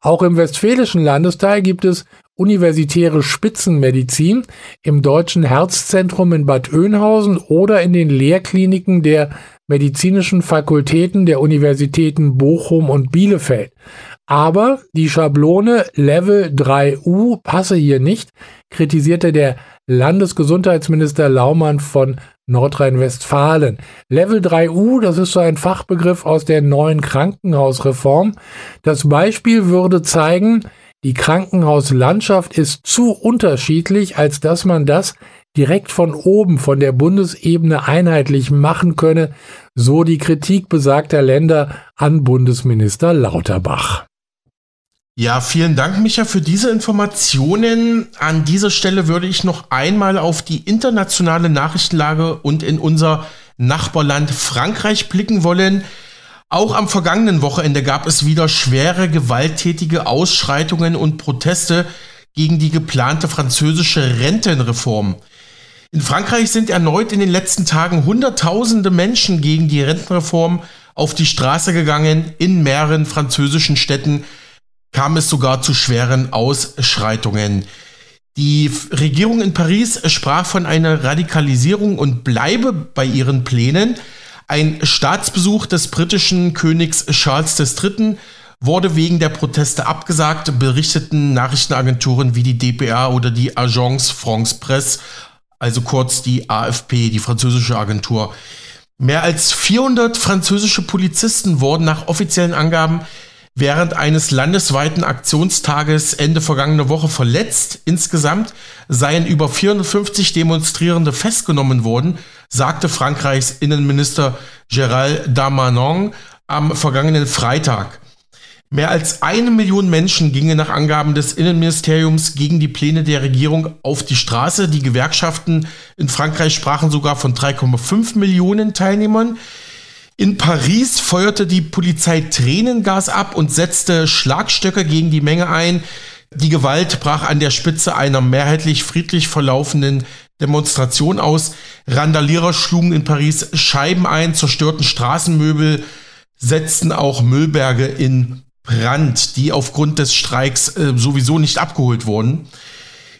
Auch im westfälischen Landesteil gibt es universitäre Spitzenmedizin im Deutschen Herzzentrum in Bad Oeynhausen oder in den Lehrkliniken der medizinischen Fakultäten der Universitäten Bochum und Bielefeld. Aber die Schablone Level 3U passe hier nicht, kritisierte der Landesgesundheitsminister Laumann von Nordrhein-Westfalen. Level 3U, das ist so ein Fachbegriff aus der neuen Krankenhausreform. Das Beispiel würde zeigen, Die Krankenhauslandschaft ist zu unterschiedlich, als dass man das direkt von oben, von der Bundesebene einheitlich machen könne, so die Kritik besagter Länder an Bundesminister Lauterbach. Ja, vielen Dank, Micha, für diese Informationen. An dieser Stelle würde ich noch einmal auf die internationale Nachrichtenlage und in unser Nachbarland Frankreich blicken wollen. Auch am vergangenen Wochenende gab es wieder schwere gewalttätige Ausschreitungen und Proteste gegen die geplante französische Rentenreform. In Frankreich sind erneut in den letzten Tagen Hunderttausende Menschen gegen die Rentenreform auf die Straße gegangen. In mehreren französischen Städten kam es sogar zu schweren Ausschreitungen. Die Regierung in Paris sprach von einer Radikalisierung und bleibe bei ihren Plänen. Ein Staatsbesuch des britischen Königs Charles III. wurde wegen der Proteste abgesagt, berichteten Nachrichtenagenturen wie die DPA oder die Agence France Presse, also kurz die AFP, die französische Agentur. Mehr als 400 französische Polizisten wurden nach offiziellen Angaben während eines landesweiten Aktionstages Ende vergangene Woche verletzt. Insgesamt seien über 450 Demonstrierende festgenommen worden, sagte Frankreichs Innenminister Gérald Darmanin am vergangenen Freitag. Mehr als eine Million Menschen gingen nach Angaben des Innenministeriums gegen die Pläne der Regierung auf die Straße. Die Gewerkschaften in Frankreich sprachen sogar von 3,5 Millionen Teilnehmern. In Paris feuerte die Polizei Tränengas ab und setzte Schlagstöcke gegen die Menge ein. Die Gewalt brach an der Spitze einer mehrheitlich friedlich verlaufenden Demonstration aus. Randalierer schlugen in Paris Scheiben ein, zerstörten Straßenmöbel, setzten auch Müllberge in Brand, die aufgrund des Streiks äh, sowieso nicht abgeholt wurden.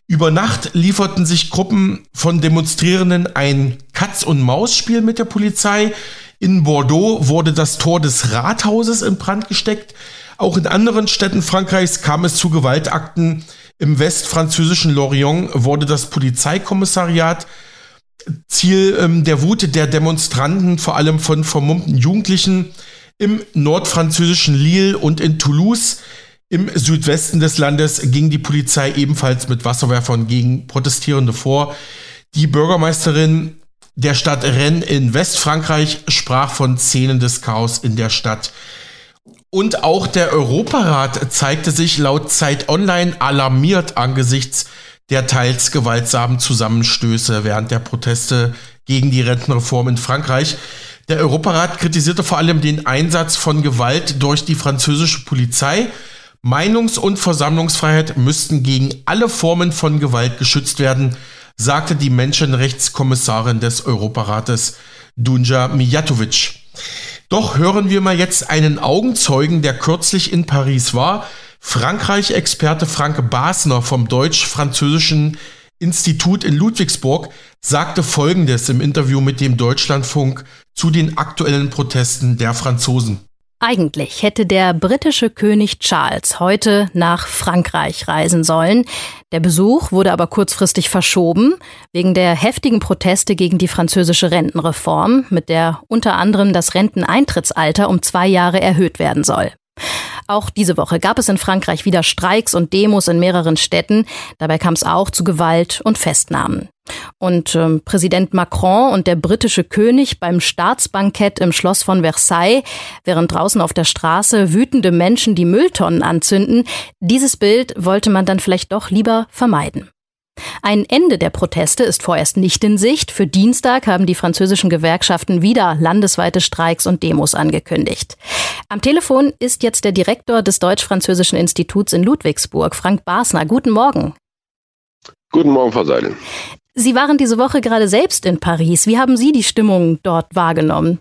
Über Nacht lieferten sich Gruppen von Demonstrierenden ein Katz-und-Maus-Spiel mit der Polizei. In Bordeaux wurde das Tor des Rathauses in Brand gesteckt. Auch in anderen Städten Frankreichs kam es zu Gewaltakten. Im westfranzösischen Lorient wurde das Polizeikommissariat Ziel ähm, der Wut der Demonstranten, vor allem von vermummten Jugendlichen, im nordfranzösischen Lille und in Toulouse. Im Südwesten des Landes ging die Polizei ebenfalls mit Wasserwerfern gegen Protestierende vor. Die Bürgermeisterin der Stadt Rennes in Westfrankreich sprach von Szenen des Chaos in der Stadt. Und auch der Europarat zeigte sich laut Zeit Online alarmiert angesichts der teils gewaltsamen Zusammenstöße während der Proteste gegen die Rentenreform in Frankreich. Der Europarat kritisierte vor allem den Einsatz von Gewalt durch die französische Polizei. Meinungs- und Versammlungsfreiheit müssten gegen alle Formen von Gewalt geschützt werden sagte die Menschenrechtskommissarin des Europarates Dunja Mijatovic. Doch hören wir mal jetzt einen Augenzeugen, der kürzlich in Paris war. Frankreich-Experte Frank Basner vom Deutsch-Französischen Institut in Ludwigsburg sagte Folgendes im Interview mit dem Deutschlandfunk zu den aktuellen Protesten der Franzosen. Eigentlich hätte der britische König Charles heute nach Frankreich reisen sollen. Der Besuch wurde aber kurzfristig verschoben wegen der heftigen Proteste gegen die französische Rentenreform, mit der unter anderem das Renteneintrittsalter um zwei Jahre erhöht werden soll. Auch diese Woche gab es in Frankreich wieder Streiks und Demos in mehreren Städten. Dabei kam es auch zu Gewalt und Festnahmen. Und ähm, Präsident Macron und der britische König beim Staatsbankett im Schloss von Versailles, während draußen auf der Straße wütende Menschen die Mülltonnen anzünden, dieses Bild wollte man dann vielleicht doch lieber vermeiden. Ein Ende der Proteste ist vorerst nicht in Sicht. Für Dienstag haben die französischen Gewerkschaften wieder landesweite Streiks und Demos angekündigt. Am Telefon ist jetzt der Direktor des Deutsch-Französischen Instituts in Ludwigsburg, Frank Basner. Guten Morgen. Guten Morgen, Frau Seidel. Sie waren diese Woche gerade selbst in Paris. Wie haben Sie die Stimmung dort wahrgenommen?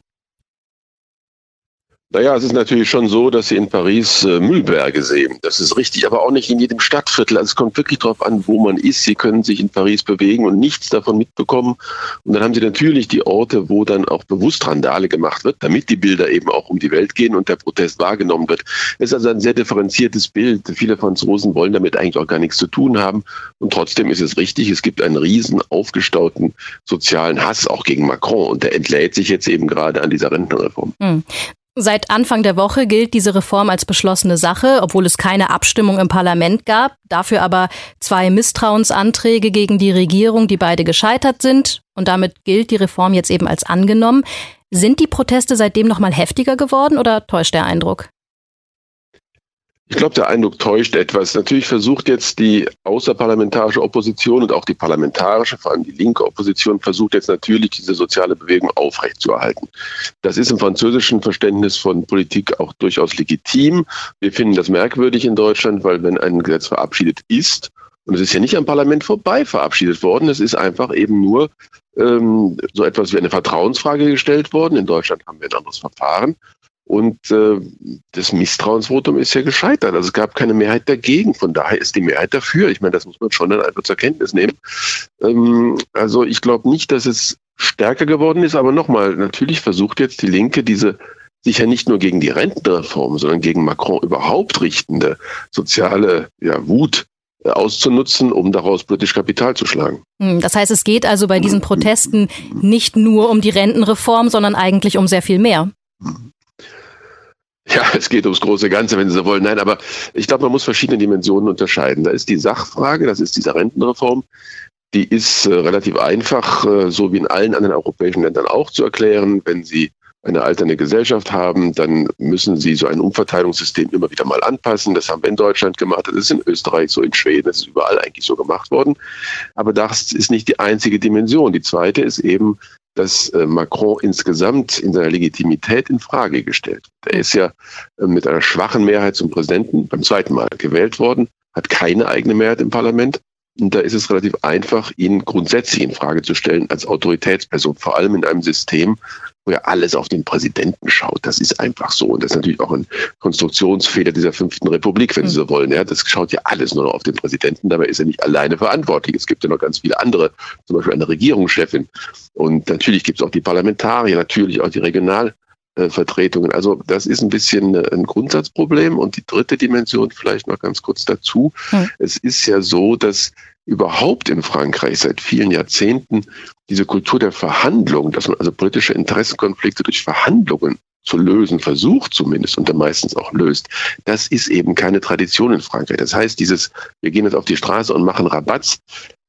Naja, es ist natürlich schon so, dass Sie in Paris äh, Müllberge sehen. Das ist richtig, aber auch nicht in jedem Stadtviertel. Also es kommt wirklich darauf an, wo man ist. Sie können sich in Paris bewegen und nichts davon mitbekommen. Und dann haben Sie natürlich die Orte, wo dann auch bewusst Randale gemacht wird, damit die Bilder eben auch um die Welt gehen und der Protest wahrgenommen wird. Es ist also ein sehr differenziertes Bild. Viele Franzosen wollen damit eigentlich auch gar nichts zu tun haben. Und trotzdem ist es richtig, es gibt einen riesen aufgestauten sozialen Hass auch gegen Macron. Und der entlädt sich jetzt eben gerade an dieser Rentenreform. Hm. Seit Anfang der Woche gilt diese Reform als beschlossene Sache, obwohl es keine Abstimmung im Parlament gab, dafür aber zwei Misstrauensanträge gegen die Regierung, die beide gescheitert sind. Und damit gilt die Reform jetzt eben als angenommen. Sind die Proteste seitdem noch mal heftiger geworden oder täuscht der Eindruck? Ich glaube, der Eindruck täuscht etwas. Natürlich versucht jetzt die außerparlamentarische Opposition und auch die parlamentarische, vor allem die linke Opposition, versucht jetzt natürlich diese soziale Bewegung aufrechtzuerhalten. Das ist im französischen Verständnis von Politik auch durchaus legitim. Wir finden das merkwürdig in Deutschland, weil wenn ein Gesetz verabschiedet ist, und es ist ja nicht am Parlament vorbei verabschiedet worden, es ist einfach eben nur ähm, so etwas wie eine Vertrauensfrage gestellt worden. In Deutschland haben wir ein anderes Verfahren. Und äh, das Misstrauensvotum ist ja gescheitert. Also es gab keine Mehrheit dagegen. Von daher ist die Mehrheit dafür. Ich meine, das muss man schon dann einfach zur Kenntnis nehmen. Ähm, also ich glaube nicht, dass es stärker geworden ist. Aber nochmal, natürlich versucht jetzt die Linke diese sich ja nicht nur gegen die Rentenreform, sondern gegen Macron überhaupt richtende soziale ja, Wut äh, auszunutzen, um daraus politisch Kapital zu schlagen. Hm, das heißt, es geht also bei diesen Protesten nicht nur um die Rentenreform, sondern eigentlich um sehr viel mehr. Ja, (laughs) es geht ums große Ganze, wenn Sie so wollen. Nein, aber ich glaube, man muss verschiedene Dimensionen unterscheiden. Da ist die Sachfrage, das ist diese Rentenreform. Die ist äh, relativ einfach, äh, so wie in allen anderen europäischen Ländern auch zu erklären. Wenn Sie eine alternde Gesellschaft haben, dann müssen sie so ein Umverteilungssystem immer wieder mal anpassen. Das haben wir in Deutschland gemacht, das ist in Österreich so, in Schweden, das ist überall eigentlich so gemacht worden. Aber das ist nicht die einzige Dimension. Die zweite ist eben dass äh, Macron insgesamt in seiner Legitimität in Frage gestellt. Er ist ja äh, mit einer schwachen Mehrheit zum Präsidenten beim zweiten Mal gewählt worden, hat keine eigene Mehrheit im Parlament. Und da ist es relativ einfach, ihn grundsätzlich in Frage zu stellen als Autoritätsperson, vor allem in einem System, wo ja alles auf den Präsidenten schaut. Das ist einfach so. Und das ist natürlich auch ein Konstruktionsfehler dieser fünften Republik, wenn Sie so wollen. Ja, das schaut ja alles nur noch auf den Präsidenten. Dabei ist er nicht alleine verantwortlich. Es gibt ja noch ganz viele andere, zum Beispiel eine Regierungschefin. Und natürlich gibt es auch die Parlamentarier, natürlich auch die Regionalvertretungen. Also das ist ein bisschen ein Grundsatzproblem. Und die dritte Dimension vielleicht noch ganz kurz dazu. Hm. Es ist ja so, dass überhaupt in Frankreich seit vielen Jahrzehnten diese Kultur der Verhandlung, dass man also politische Interessenkonflikte durch Verhandlungen zu lösen versucht zumindest und dann meistens auch löst, das ist eben keine Tradition in Frankreich. Das heißt, dieses, wir gehen jetzt auf die Straße und machen Rabatz,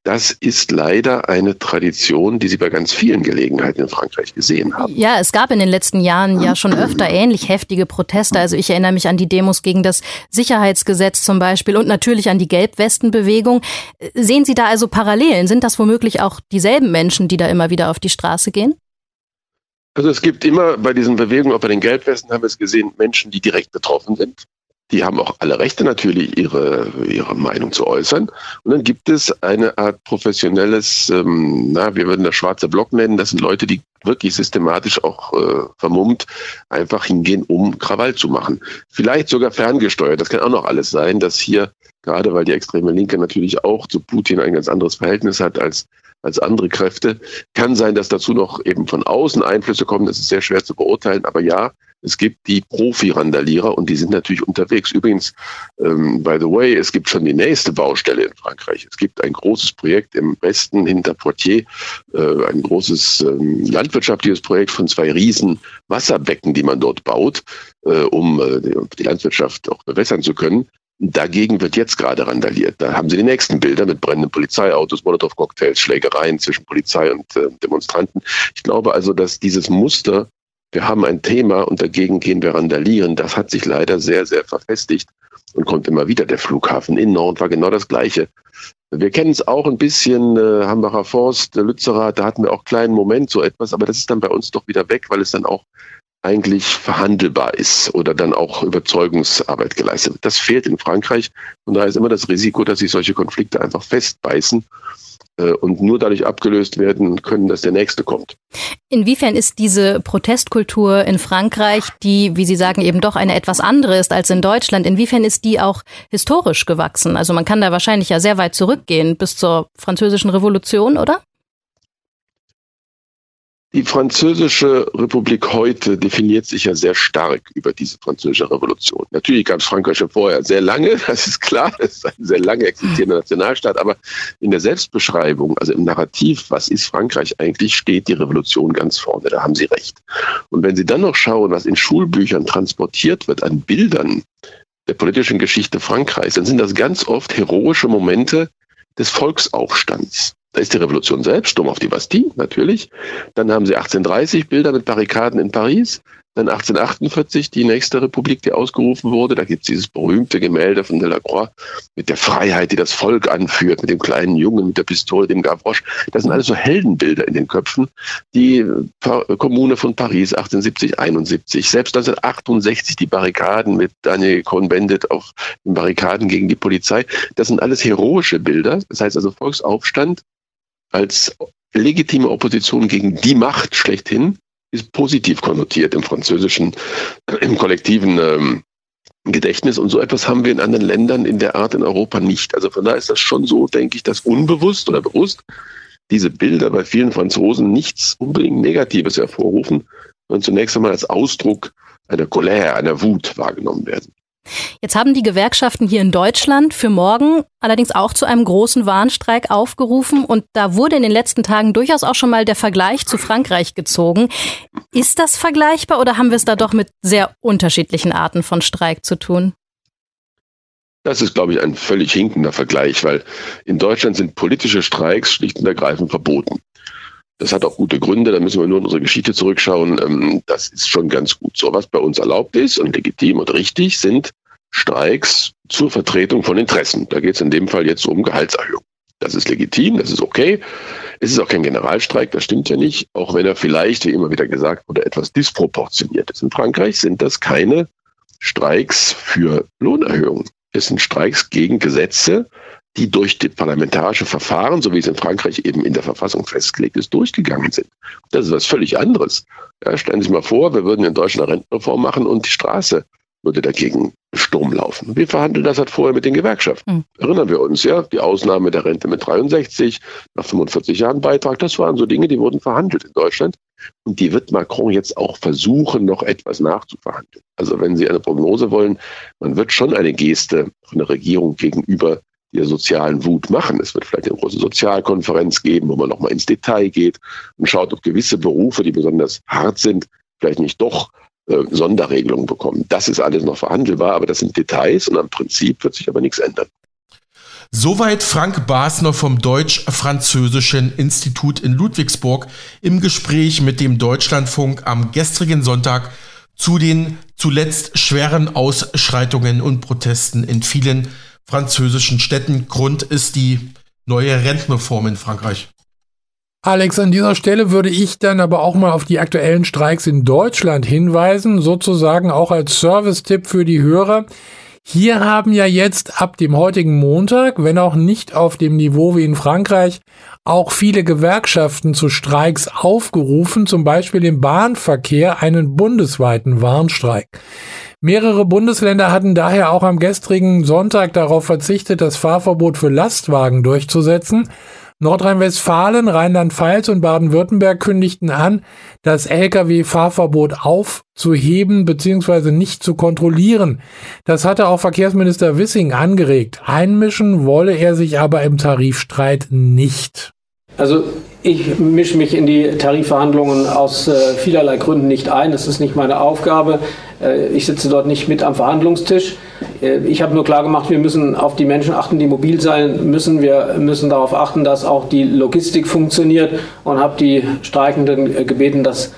das ist leider eine Tradition, die Sie bei ganz vielen Gelegenheiten in Frankreich gesehen haben. Ja, es gab in den letzten Jahren ja schon öfter ähnlich heftige Proteste. Also ich erinnere mich an die Demos gegen das Sicherheitsgesetz zum Beispiel und natürlich an die Gelbwestenbewegung. Sehen Sie da also Parallelen? Sind das womöglich auch dieselben Menschen, die da immer wieder auf die Straße gehen? Also es gibt immer bei diesen Bewegungen, auch bei den Gelbwesten haben wir es gesehen, Menschen, die direkt betroffen sind. Die haben auch alle Rechte natürlich, ihre, ihre Meinung zu äußern. Und dann gibt es eine Art professionelles, ähm, na, wir würden das schwarze Block nennen. Das sind Leute, die wirklich systematisch auch äh, vermummt einfach hingehen, um Krawall zu machen. Vielleicht sogar ferngesteuert. Das kann auch noch alles sein, dass hier, gerade weil die extreme Linke natürlich auch zu Putin ein ganz anderes Verhältnis hat als als andere Kräfte. Kann sein, dass dazu noch eben von außen Einflüsse kommen. Das ist sehr schwer zu beurteilen. Aber ja, es gibt die Profi-Randalierer und die sind natürlich unterwegs. Übrigens, ähm, by the way, es gibt schon die nächste Baustelle in Frankreich. Es gibt ein großes Projekt im Westen hinter Poitiers, äh, ein großes ähm, landwirtschaftliches Projekt von zwei riesen Wasserbecken, die man dort baut, äh, um äh, die Landwirtschaft auch bewässern zu können. Dagegen wird jetzt gerade randaliert. Da haben Sie die nächsten Bilder mit brennenden Polizeiautos, Molotow-Cocktails, Schlägereien zwischen Polizei und äh, Demonstranten. Ich glaube also, dass dieses Muster wir haben ein Thema und dagegen gehen wir randalieren. Das hat sich leider sehr, sehr verfestigt und kommt immer wieder. Der Flughafen in Nord war genau das Gleiche. Wir kennen es auch ein bisschen, äh, Hambacher Forst, Lützerath, da hatten wir auch einen kleinen Moment so etwas, aber das ist dann bei uns doch wieder weg, weil es dann auch eigentlich verhandelbar ist oder dann auch Überzeugungsarbeit geleistet wird. Das fehlt in Frankreich und da ist immer das Risiko, dass sich solche Konflikte einfach festbeißen äh, und nur dadurch abgelöst werden können, dass der nächste kommt. Inwiefern ist diese Protestkultur in Frankreich, die, wie Sie sagen, eben doch eine etwas andere ist als in Deutschland, inwiefern ist die auch historisch gewachsen? Also man kann da wahrscheinlich ja sehr weit zurückgehen bis zur französischen Revolution, oder? Die französische Republik heute definiert sich ja sehr stark über diese französische Revolution. Natürlich gab es Frankreich schon vorher sehr lange, (laughs) das ist klar, das ist ein sehr lange existierender Nationalstaat, aber in der Selbstbeschreibung, also im Narrativ, was ist Frankreich eigentlich, steht die Revolution ganz vorne, da haben Sie recht. Und wenn Sie dann noch schauen, was in Schulbüchern transportiert wird an Bildern der politischen Geschichte Frankreichs, dann sind das ganz oft heroische Momente des Volksaufstands. Da ist die Revolution selbst, Sturm auf die Bastille, natürlich. Dann haben sie 1830 Bilder mit Barrikaden in Paris. Dann 1848 die nächste Republik, die ausgerufen wurde. Da gibt es dieses berühmte Gemälde von Delacroix mit der Freiheit, die das Volk anführt, mit dem kleinen Jungen, mit der Pistole, dem Gavroche. Das sind alles so Heldenbilder in den Köpfen. Die Kommune von Paris 1870, 71. Selbst 1968 die Barrikaden mit Daniel Cohn-Bendit auf den Barrikaden gegen die Polizei. Das sind alles heroische Bilder. Das heißt also Volksaufstand als legitime Opposition gegen die Macht schlechthin ist positiv konnotiert im französischen, im kollektiven ähm, Gedächtnis. Und so etwas haben wir in anderen Ländern in der Art in Europa nicht. Also von daher ist das schon so, denke ich, dass unbewusst oder bewusst diese Bilder bei vielen Franzosen nichts unbedingt Negatives hervorrufen, sondern zunächst einmal als Ausdruck einer Colère, einer Wut wahrgenommen werden. Jetzt haben die Gewerkschaften hier in Deutschland für morgen allerdings auch zu einem großen Warnstreik aufgerufen und da wurde in den letzten Tagen durchaus auch schon mal der Vergleich zu Frankreich gezogen. Ist das vergleichbar oder haben wir es da doch mit sehr unterschiedlichen Arten von Streik zu tun? Das ist, glaube ich, ein völlig hinkender Vergleich, weil in Deutschland sind politische Streiks schlicht und ergreifend verboten. Das hat auch gute Gründe, da müssen wir nur in unsere Geschichte zurückschauen. Ähm, das ist schon ganz gut so. Was bei uns erlaubt ist und legitim und richtig, sind Streiks zur Vertretung von Interessen. Da geht es in dem Fall jetzt um Gehaltserhöhung. Das ist legitim, das ist okay. Es ist auch kein Generalstreik, das stimmt ja nicht, auch wenn er vielleicht, wie immer wieder gesagt wurde, etwas disproportioniert ist. In Frankreich sind das keine Streiks für Lohnerhöhungen. Es sind Streiks gegen Gesetze, die durch die parlamentarische Verfahren, so wie es in Frankreich eben in der Verfassung festgelegt ist, durchgegangen sind. Das ist was völlig anderes. Ja, stellen Sie sich mal vor, wir würden in Deutschland eine Rentenreform machen und die Straße würde dagegen Sturm laufen. Wir verhandeln das halt vorher mit den Gewerkschaften. Mhm. Erinnern wir uns, ja, die Ausnahme der Rente mit 63, nach 45 Jahren Beitrag, das waren so Dinge, die wurden verhandelt in Deutschland. Und die wird Macron jetzt auch versuchen, noch etwas nachzuverhandeln. Also wenn Sie eine Prognose wollen, man wird schon eine Geste von der Regierung gegenüber der sozialen Wut machen. Es wird vielleicht eine große Sozialkonferenz geben, wo man nochmal ins Detail geht und schaut, ob gewisse Berufe, die besonders hart sind, vielleicht nicht doch äh, Sonderregelungen bekommen. Das ist alles noch verhandelbar, aber das sind Details und am Prinzip wird sich aber nichts ändern. Soweit Frank Basner vom Deutsch-Französischen Institut in Ludwigsburg im Gespräch mit dem Deutschlandfunk am gestrigen Sonntag zu den zuletzt schweren Ausschreitungen und Protesten in vielen französischen Städten. Grund ist die neue Rentenreform in Frankreich. Alex, an dieser Stelle würde ich dann aber auch mal auf die aktuellen Streiks in Deutschland hinweisen, sozusagen auch als Service-Tipp für die Hörer. Hier haben ja jetzt ab dem heutigen Montag, wenn auch nicht auf dem Niveau wie in Frankreich, auch viele Gewerkschaften zu Streiks aufgerufen, zum Beispiel im Bahnverkehr einen bundesweiten Warnstreik. Mehrere Bundesländer hatten daher auch am gestrigen Sonntag darauf verzichtet, das Fahrverbot für Lastwagen durchzusetzen. Nordrhein-Westfalen, Rheinland-Pfalz und Baden-Württemberg kündigten an, das Lkw-Fahrverbot aufzuheben bzw. nicht zu kontrollieren. Das hatte auch Verkehrsminister Wissing angeregt. Einmischen wolle er sich aber im Tarifstreit nicht. Also ich mische mich in die Tarifverhandlungen aus äh, vielerlei Gründen nicht ein. Das ist nicht meine Aufgabe. Äh, ich sitze dort nicht mit am Verhandlungstisch. Äh, ich habe nur klar gemacht, wir müssen auf die Menschen achten, die mobil sein müssen. Wir müssen darauf achten, dass auch die Logistik funktioniert und habe die Streikenden gebeten, das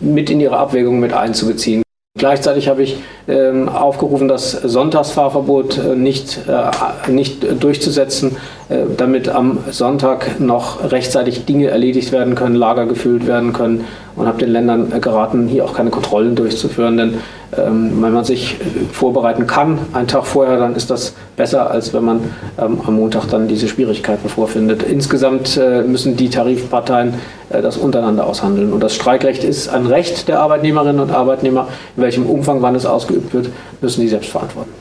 mit in ihre Abwägung mit einzubeziehen. Gleichzeitig habe ich ähm, aufgerufen, das Sonntagsfahrverbot äh, nicht, äh, nicht durchzusetzen, äh, damit am Sonntag noch rechtzeitig Dinge erledigt werden können, Lager gefüllt werden können und habe den Ländern geraten, hier auch keine Kontrollen durchzuführen. Denn ähm, wenn man sich vorbereiten kann, einen Tag vorher, dann ist das besser, als wenn man ähm, am Montag dann diese Schwierigkeiten vorfindet. Insgesamt äh, müssen die Tarifparteien äh, das untereinander aushandeln. Und das Streikrecht ist ein Recht der Arbeitnehmerinnen und Arbeitnehmer. In welchem Umfang, wann es ausgeübt wird, müssen die selbst verantworten.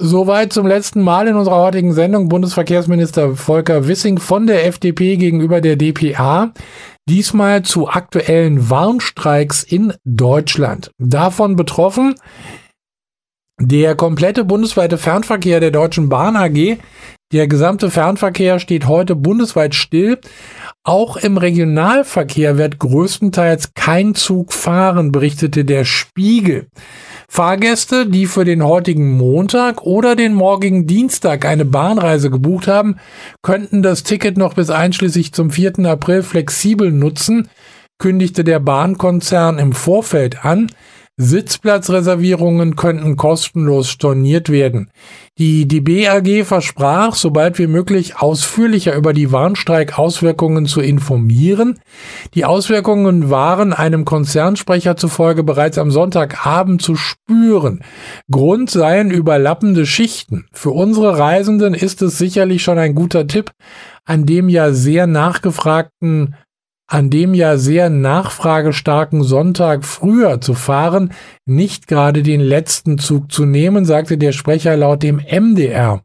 Soweit zum letzten Mal in unserer heutigen Sendung Bundesverkehrsminister Volker Wissing von der FDP gegenüber der DPA. Diesmal zu aktuellen Warnstreiks in Deutschland. Davon betroffen der komplette bundesweite Fernverkehr der Deutschen Bahn AG. Der gesamte Fernverkehr steht heute bundesweit still. Auch im Regionalverkehr wird größtenteils kein Zug fahren, berichtete der Spiegel. Fahrgäste, die für den heutigen Montag oder den morgigen Dienstag eine Bahnreise gebucht haben, könnten das Ticket noch bis einschließlich zum 4. April flexibel nutzen, kündigte der Bahnkonzern im Vorfeld an. Sitzplatzreservierungen könnten kostenlos storniert werden. Die DB AG versprach, sobald wie möglich ausführlicher über die Warnstreik-Auswirkungen zu informieren. Die Auswirkungen waren einem Konzernsprecher zufolge bereits am Sonntagabend zu spüren. Grund seien überlappende Schichten. Für unsere Reisenden ist es sicherlich schon ein guter Tipp, an dem ja sehr nachgefragten an dem ja sehr nachfragestarken Sonntag früher zu fahren, nicht gerade den letzten Zug zu nehmen, sagte der Sprecher laut dem MDR.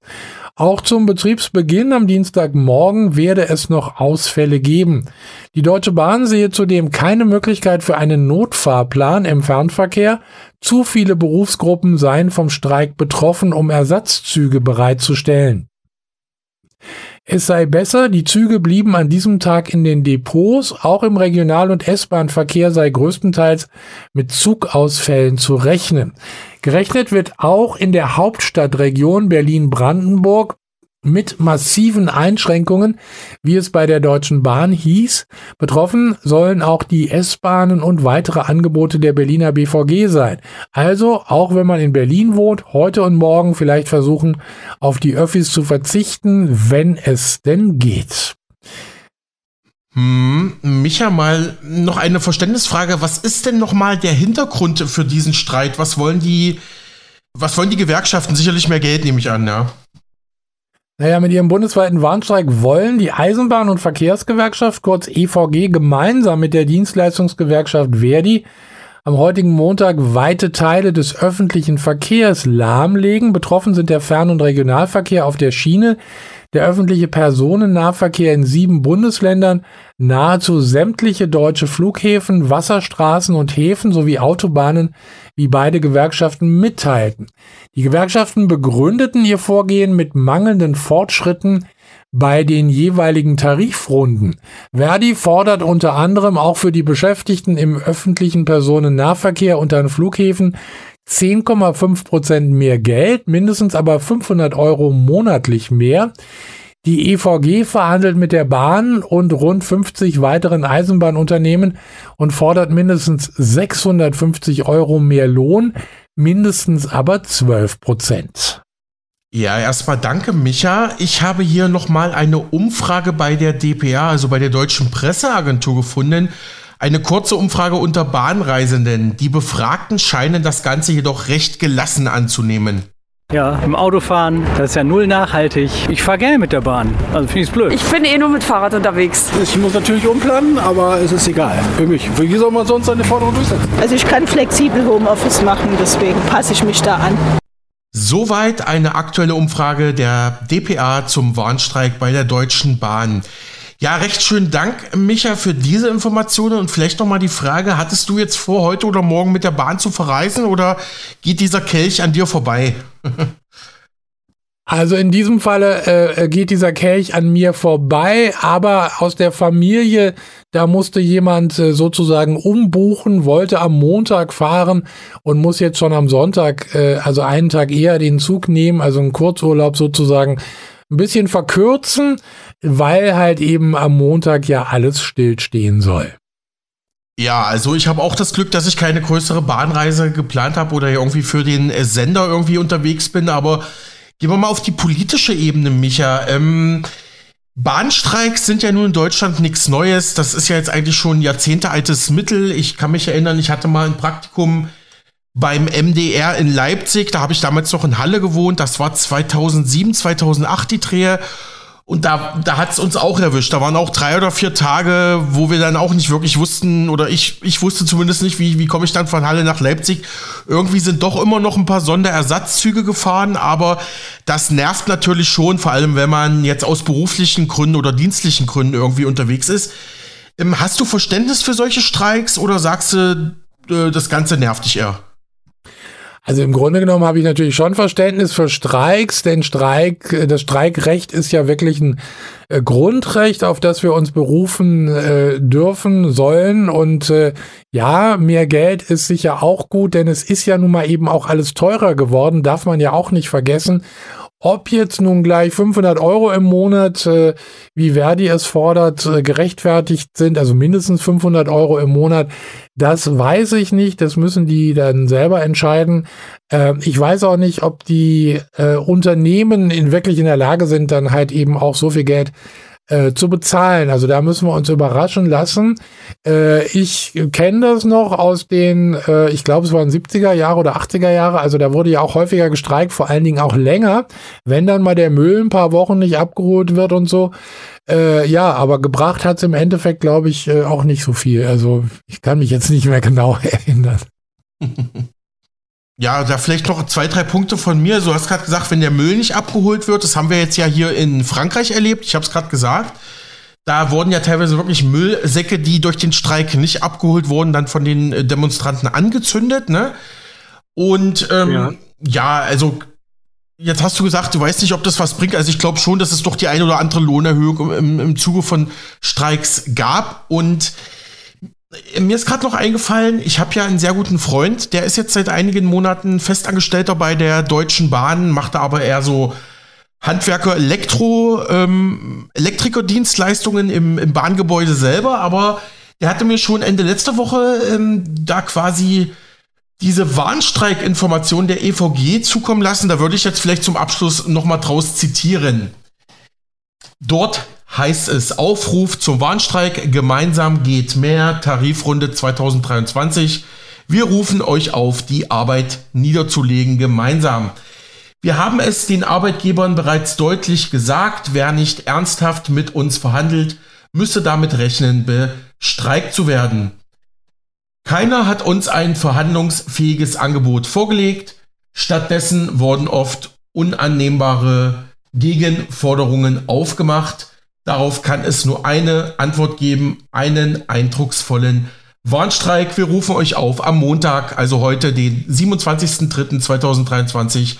Auch zum Betriebsbeginn am Dienstagmorgen werde es noch Ausfälle geben. Die Deutsche Bahn sehe zudem keine Möglichkeit für einen Notfahrplan im Fernverkehr. Zu viele Berufsgruppen seien vom Streik betroffen, um Ersatzzüge bereitzustellen. Es sei besser, die Züge blieben an diesem Tag in den Depots, auch im Regional- und S-Bahn-Verkehr sei größtenteils mit Zugausfällen zu rechnen. Gerechnet wird auch in der Hauptstadtregion Berlin-Brandenburg mit massiven Einschränkungen, wie es bei der Deutschen Bahn hieß. Betroffen sollen auch die S-Bahnen und weitere Angebote der Berliner BVG sein. Also, auch wenn man in Berlin wohnt, heute und morgen vielleicht versuchen, auf die Öffis zu verzichten, wenn es denn geht. Hm, Micha, mal noch eine Verständnisfrage. Was ist denn nochmal der Hintergrund für diesen Streit? Was wollen die, was wollen die Gewerkschaften? Sicherlich mehr Geld, nehme ich an, ja. Naja, mit ihrem bundesweiten Warnstreik wollen die Eisenbahn- und Verkehrsgewerkschaft, kurz EVG, gemeinsam mit der Dienstleistungsgewerkschaft Verdi am heutigen Montag weite Teile des öffentlichen Verkehrs lahmlegen. Betroffen sind der Fern- und Regionalverkehr auf der Schiene, der öffentliche Personennahverkehr in sieben Bundesländern, nahezu sämtliche deutsche Flughäfen, Wasserstraßen und Häfen sowie Autobahnen, wie beide Gewerkschaften mitteilten. Die Gewerkschaften begründeten ihr Vorgehen mit mangelnden Fortschritten bei den jeweiligen Tarifrunden. Verdi fordert unter anderem auch für die Beschäftigten im öffentlichen Personennahverkehr und an Flughäfen 10,5 Prozent mehr Geld, mindestens aber 500 Euro monatlich mehr. Die EVG verhandelt mit der Bahn und rund 50 weiteren Eisenbahnunternehmen und fordert mindestens 650 Euro mehr Lohn, mindestens aber 12 Prozent. Ja, erstmal danke, Micha. Ich habe hier nochmal eine Umfrage bei der DPA, also bei der Deutschen Presseagentur gefunden. Eine kurze Umfrage unter Bahnreisenden. Die Befragten scheinen das Ganze jedoch recht gelassen anzunehmen. Ja, im Autofahren, das ist ja null nachhaltig. Ich fahre gerne mit der Bahn, also finde ich es blöd. Ich bin eh nur mit Fahrrad unterwegs. Ich muss natürlich umplanen, aber es ist egal für mich. Für wie soll man sonst seine Forderung durchsetzen? Also ich kann flexibel Homeoffice machen, deswegen passe ich mich da an. Soweit eine aktuelle Umfrage der DPA zum Warnstreik bei der Deutschen Bahn. Ja, recht schönen Dank, Micha, für diese Informationen und vielleicht nochmal die Frage, hattest du jetzt vor, heute oder morgen mit der Bahn zu verreisen oder geht dieser Kelch an dir vorbei? (laughs) Also in diesem Falle äh, geht dieser Kelch an mir vorbei, aber aus der Familie, da musste jemand äh, sozusagen umbuchen, wollte am Montag fahren und muss jetzt schon am Sonntag, äh, also einen Tag eher den Zug nehmen, also einen Kurzurlaub sozusagen ein bisschen verkürzen, weil halt eben am Montag ja alles stillstehen soll. Ja, also ich habe auch das Glück, dass ich keine größere Bahnreise geplant habe oder irgendwie für den äh, Sender irgendwie unterwegs bin, aber gehen wir mal auf die politische Ebene, Micha. Ähm, Bahnstreiks sind ja nun in Deutschland nichts Neues. Das ist ja jetzt eigentlich schon ein jahrzehntealtes Mittel. Ich kann mich erinnern, ich hatte mal ein Praktikum beim MDR in Leipzig. Da habe ich damals noch in Halle gewohnt. Das war 2007, 2008 die Drehe. Und da, da hat es uns auch erwischt. Da waren auch drei oder vier Tage, wo wir dann auch nicht wirklich wussten, oder ich, ich wusste zumindest nicht, wie, wie komme ich dann von Halle nach Leipzig. Irgendwie sind doch immer noch ein paar Sonderersatzzüge gefahren, aber das nervt natürlich schon, vor allem wenn man jetzt aus beruflichen Gründen oder dienstlichen Gründen irgendwie unterwegs ist. Ähm, hast du Verständnis für solche Streiks oder sagst du, äh, das Ganze nervt dich eher? Also im Grunde genommen habe ich natürlich schon Verständnis für Streiks, denn Streik, äh, das Streikrecht ist ja wirklich ein äh, Grundrecht, auf das wir uns berufen äh, dürfen, sollen. Und äh, ja, mehr Geld ist sicher auch gut, denn es ist ja nun mal eben auch alles teurer geworden, darf man ja auch nicht vergessen. Ob jetzt nun gleich 500 Euro im Monat, äh, wie Verdi es fordert, äh, gerechtfertigt sind, also mindestens 500 Euro im Monat, das weiß ich nicht. Das müssen die dann selber entscheiden. Äh, ich weiß auch nicht, ob die äh, Unternehmen in wirklich in der Lage sind, dann halt eben auch so viel Geld äh, zu bezahlen. Also da müssen wir uns überraschen lassen. Äh, ich kenne das noch aus den, äh, ich glaube, es waren 70er Jahre oder 80er Jahre. Also da wurde ja auch häufiger gestreikt, vor allen Dingen auch länger, wenn dann mal der Müll ein paar Wochen nicht abgeholt wird und so. Äh, ja, aber gebracht hat es im Endeffekt, glaube ich, äh, auch nicht so viel. Also ich kann mich jetzt nicht mehr genau (laughs) erinnern. (laughs) Ja, da vielleicht noch zwei, drei Punkte von mir. Du hast gerade gesagt, wenn der Müll nicht abgeholt wird, das haben wir jetzt ja hier in Frankreich erlebt. Ich habe es gerade gesagt. Da wurden ja teilweise wirklich Müllsäcke, die durch den Streik nicht abgeholt wurden, dann von den äh, Demonstranten angezündet. Ne? Und ähm, ja. ja, also jetzt hast du gesagt, du weißt nicht, ob das was bringt. Also ich glaube schon, dass es doch die eine oder andere Lohnerhöhung im, im Zuge von Streiks gab. Und mir ist gerade noch eingefallen, ich habe ja einen sehr guten Freund, der ist jetzt seit einigen Monaten Festangestellter bei der Deutschen Bahn, macht aber eher so Handwerker, Elektro, ähm, Elektrikerdienstleistungen im, im Bahngebäude selber, aber der hatte mir schon Ende letzter Woche ähm, da quasi diese Warnstreikinformation der EVG zukommen lassen. Da würde ich jetzt vielleicht zum Abschluss nochmal draus zitieren. Dort heißt es Aufruf zum Warnstreik, gemeinsam geht mehr, Tarifrunde 2023. Wir rufen euch auf, die Arbeit niederzulegen gemeinsam. Wir haben es den Arbeitgebern bereits deutlich gesagt, wer nicht ernsthaft mit uns verhandelt, müsse damit rechnen, bestreikt zu werden. Keiner hat uns ein verhandlungsfähiges Angebot vorgelegt, stattdessen wurden oft unannehmbare Gegenforderungen aufgemacht, Darauf kann es nur eine Antwort geben, einen eindrucksvollen Warnstreik. Wir rufen euch auf am Montag, also heute, den 27.03.2023,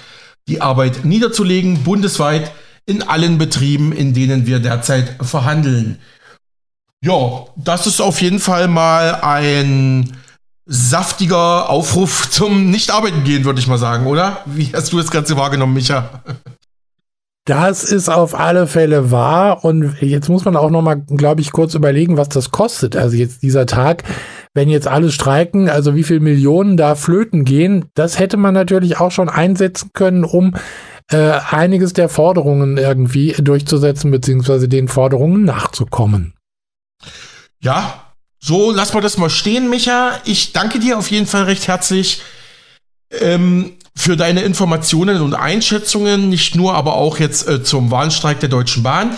die Arbeit niederzulegen, bundesweit in allen Betrieben, in denen wir derzeit verhandeln. Ja, das ist auf jeden Fall mal ein saftiger Aufruf zum Nicht-Arbeiten gehen, würde ich mal sagen, oder? Wie hast du das Ganze wahrgenommen, Micha? Das ist auf alle Fälle wahr. Und jetzt muss man auch noch mal, glaube ich, kurz überlegen, was das kostet. Also jetzt dieser Tag, wenn jetzt alle streiken, also wie viel Millionen da flöten gehen, das hätte man natürlich auch schon einsetzen können, um äh, einiges der Forderungen irgendwie durchzusetzen, beziehungsweise den Forderungen nachzukommen. Ja, so lass mal das mal stehen, Micha. Ich danke dir auf jeden Fall recht herzlich. Ähm, für deine Informationen und Einschätzungen, nicht nur, aber auch jetzt äh, zum Warnstreik der Deutschen Bahn.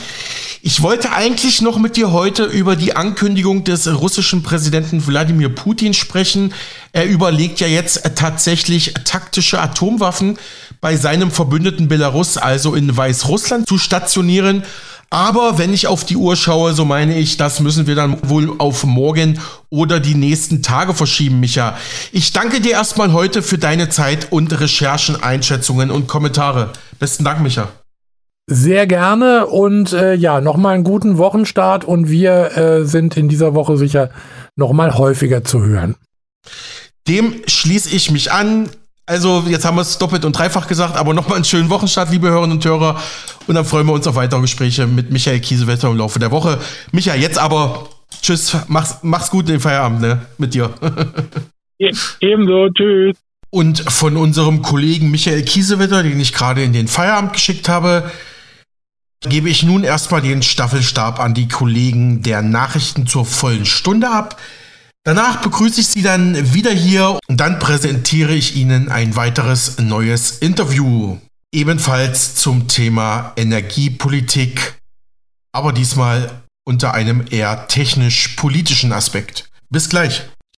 Ich wollte eigentlich noch mit dir heute über die Ankündigung des russischen Präsidenten Wladimir Putin sprechen. Er überlegt ja jetzt äh, tatsächlich taktische Atomwaffen bei seinem Verbündeten Belarus, also in Weißrussland, zu stationieren. Aber wenn ich auf die Uhr schaue, so meine ich, das müssen wir dann wohl auf morgen oder die nächsten Tage verschieben, Micha. Ich danke dir erstmal heute für deine Zeit und Recherchen, Einschätzungen und Kommentare. Besten Dank, Micha. Sehr gerne und äh, ja, nochmal einen guten Wochenstart und wir äh, sind in dieser Woche sicher nochmal häufiger zu hören. Dem schließe ich mich an. Also, jetzt haben wir es doppelt und dreifach gesagt, aber nochmal einen schönen Wochenstart, liebe Hörerinnen und Hörer. Und dann freuen wir uns auf weitere Gespräche mit Michael Kiesewetter im Laufe der Woche. Michael, jetzt aber tschüss, mach's, mach's gut den Feierabend, ne? Mit dir. Ebenso, tschüss. Und von unserem Kollegen Michael Kiesewetter, den ich gerade in den Feierabend geschickt habe, gebe ich nun erstmal den Staffelstab an die Kollegen der Nachrichten zur vollen Stunde ab. Danach begrüße ich Sie dann wieder hier und dann präsentiere ich Ihnen ein weiteres neues Interview. Ebenfalls zum Thema Energiepolitik, aber diesmal unter einem eher technisch-politischen Aspekt. Bis gleich.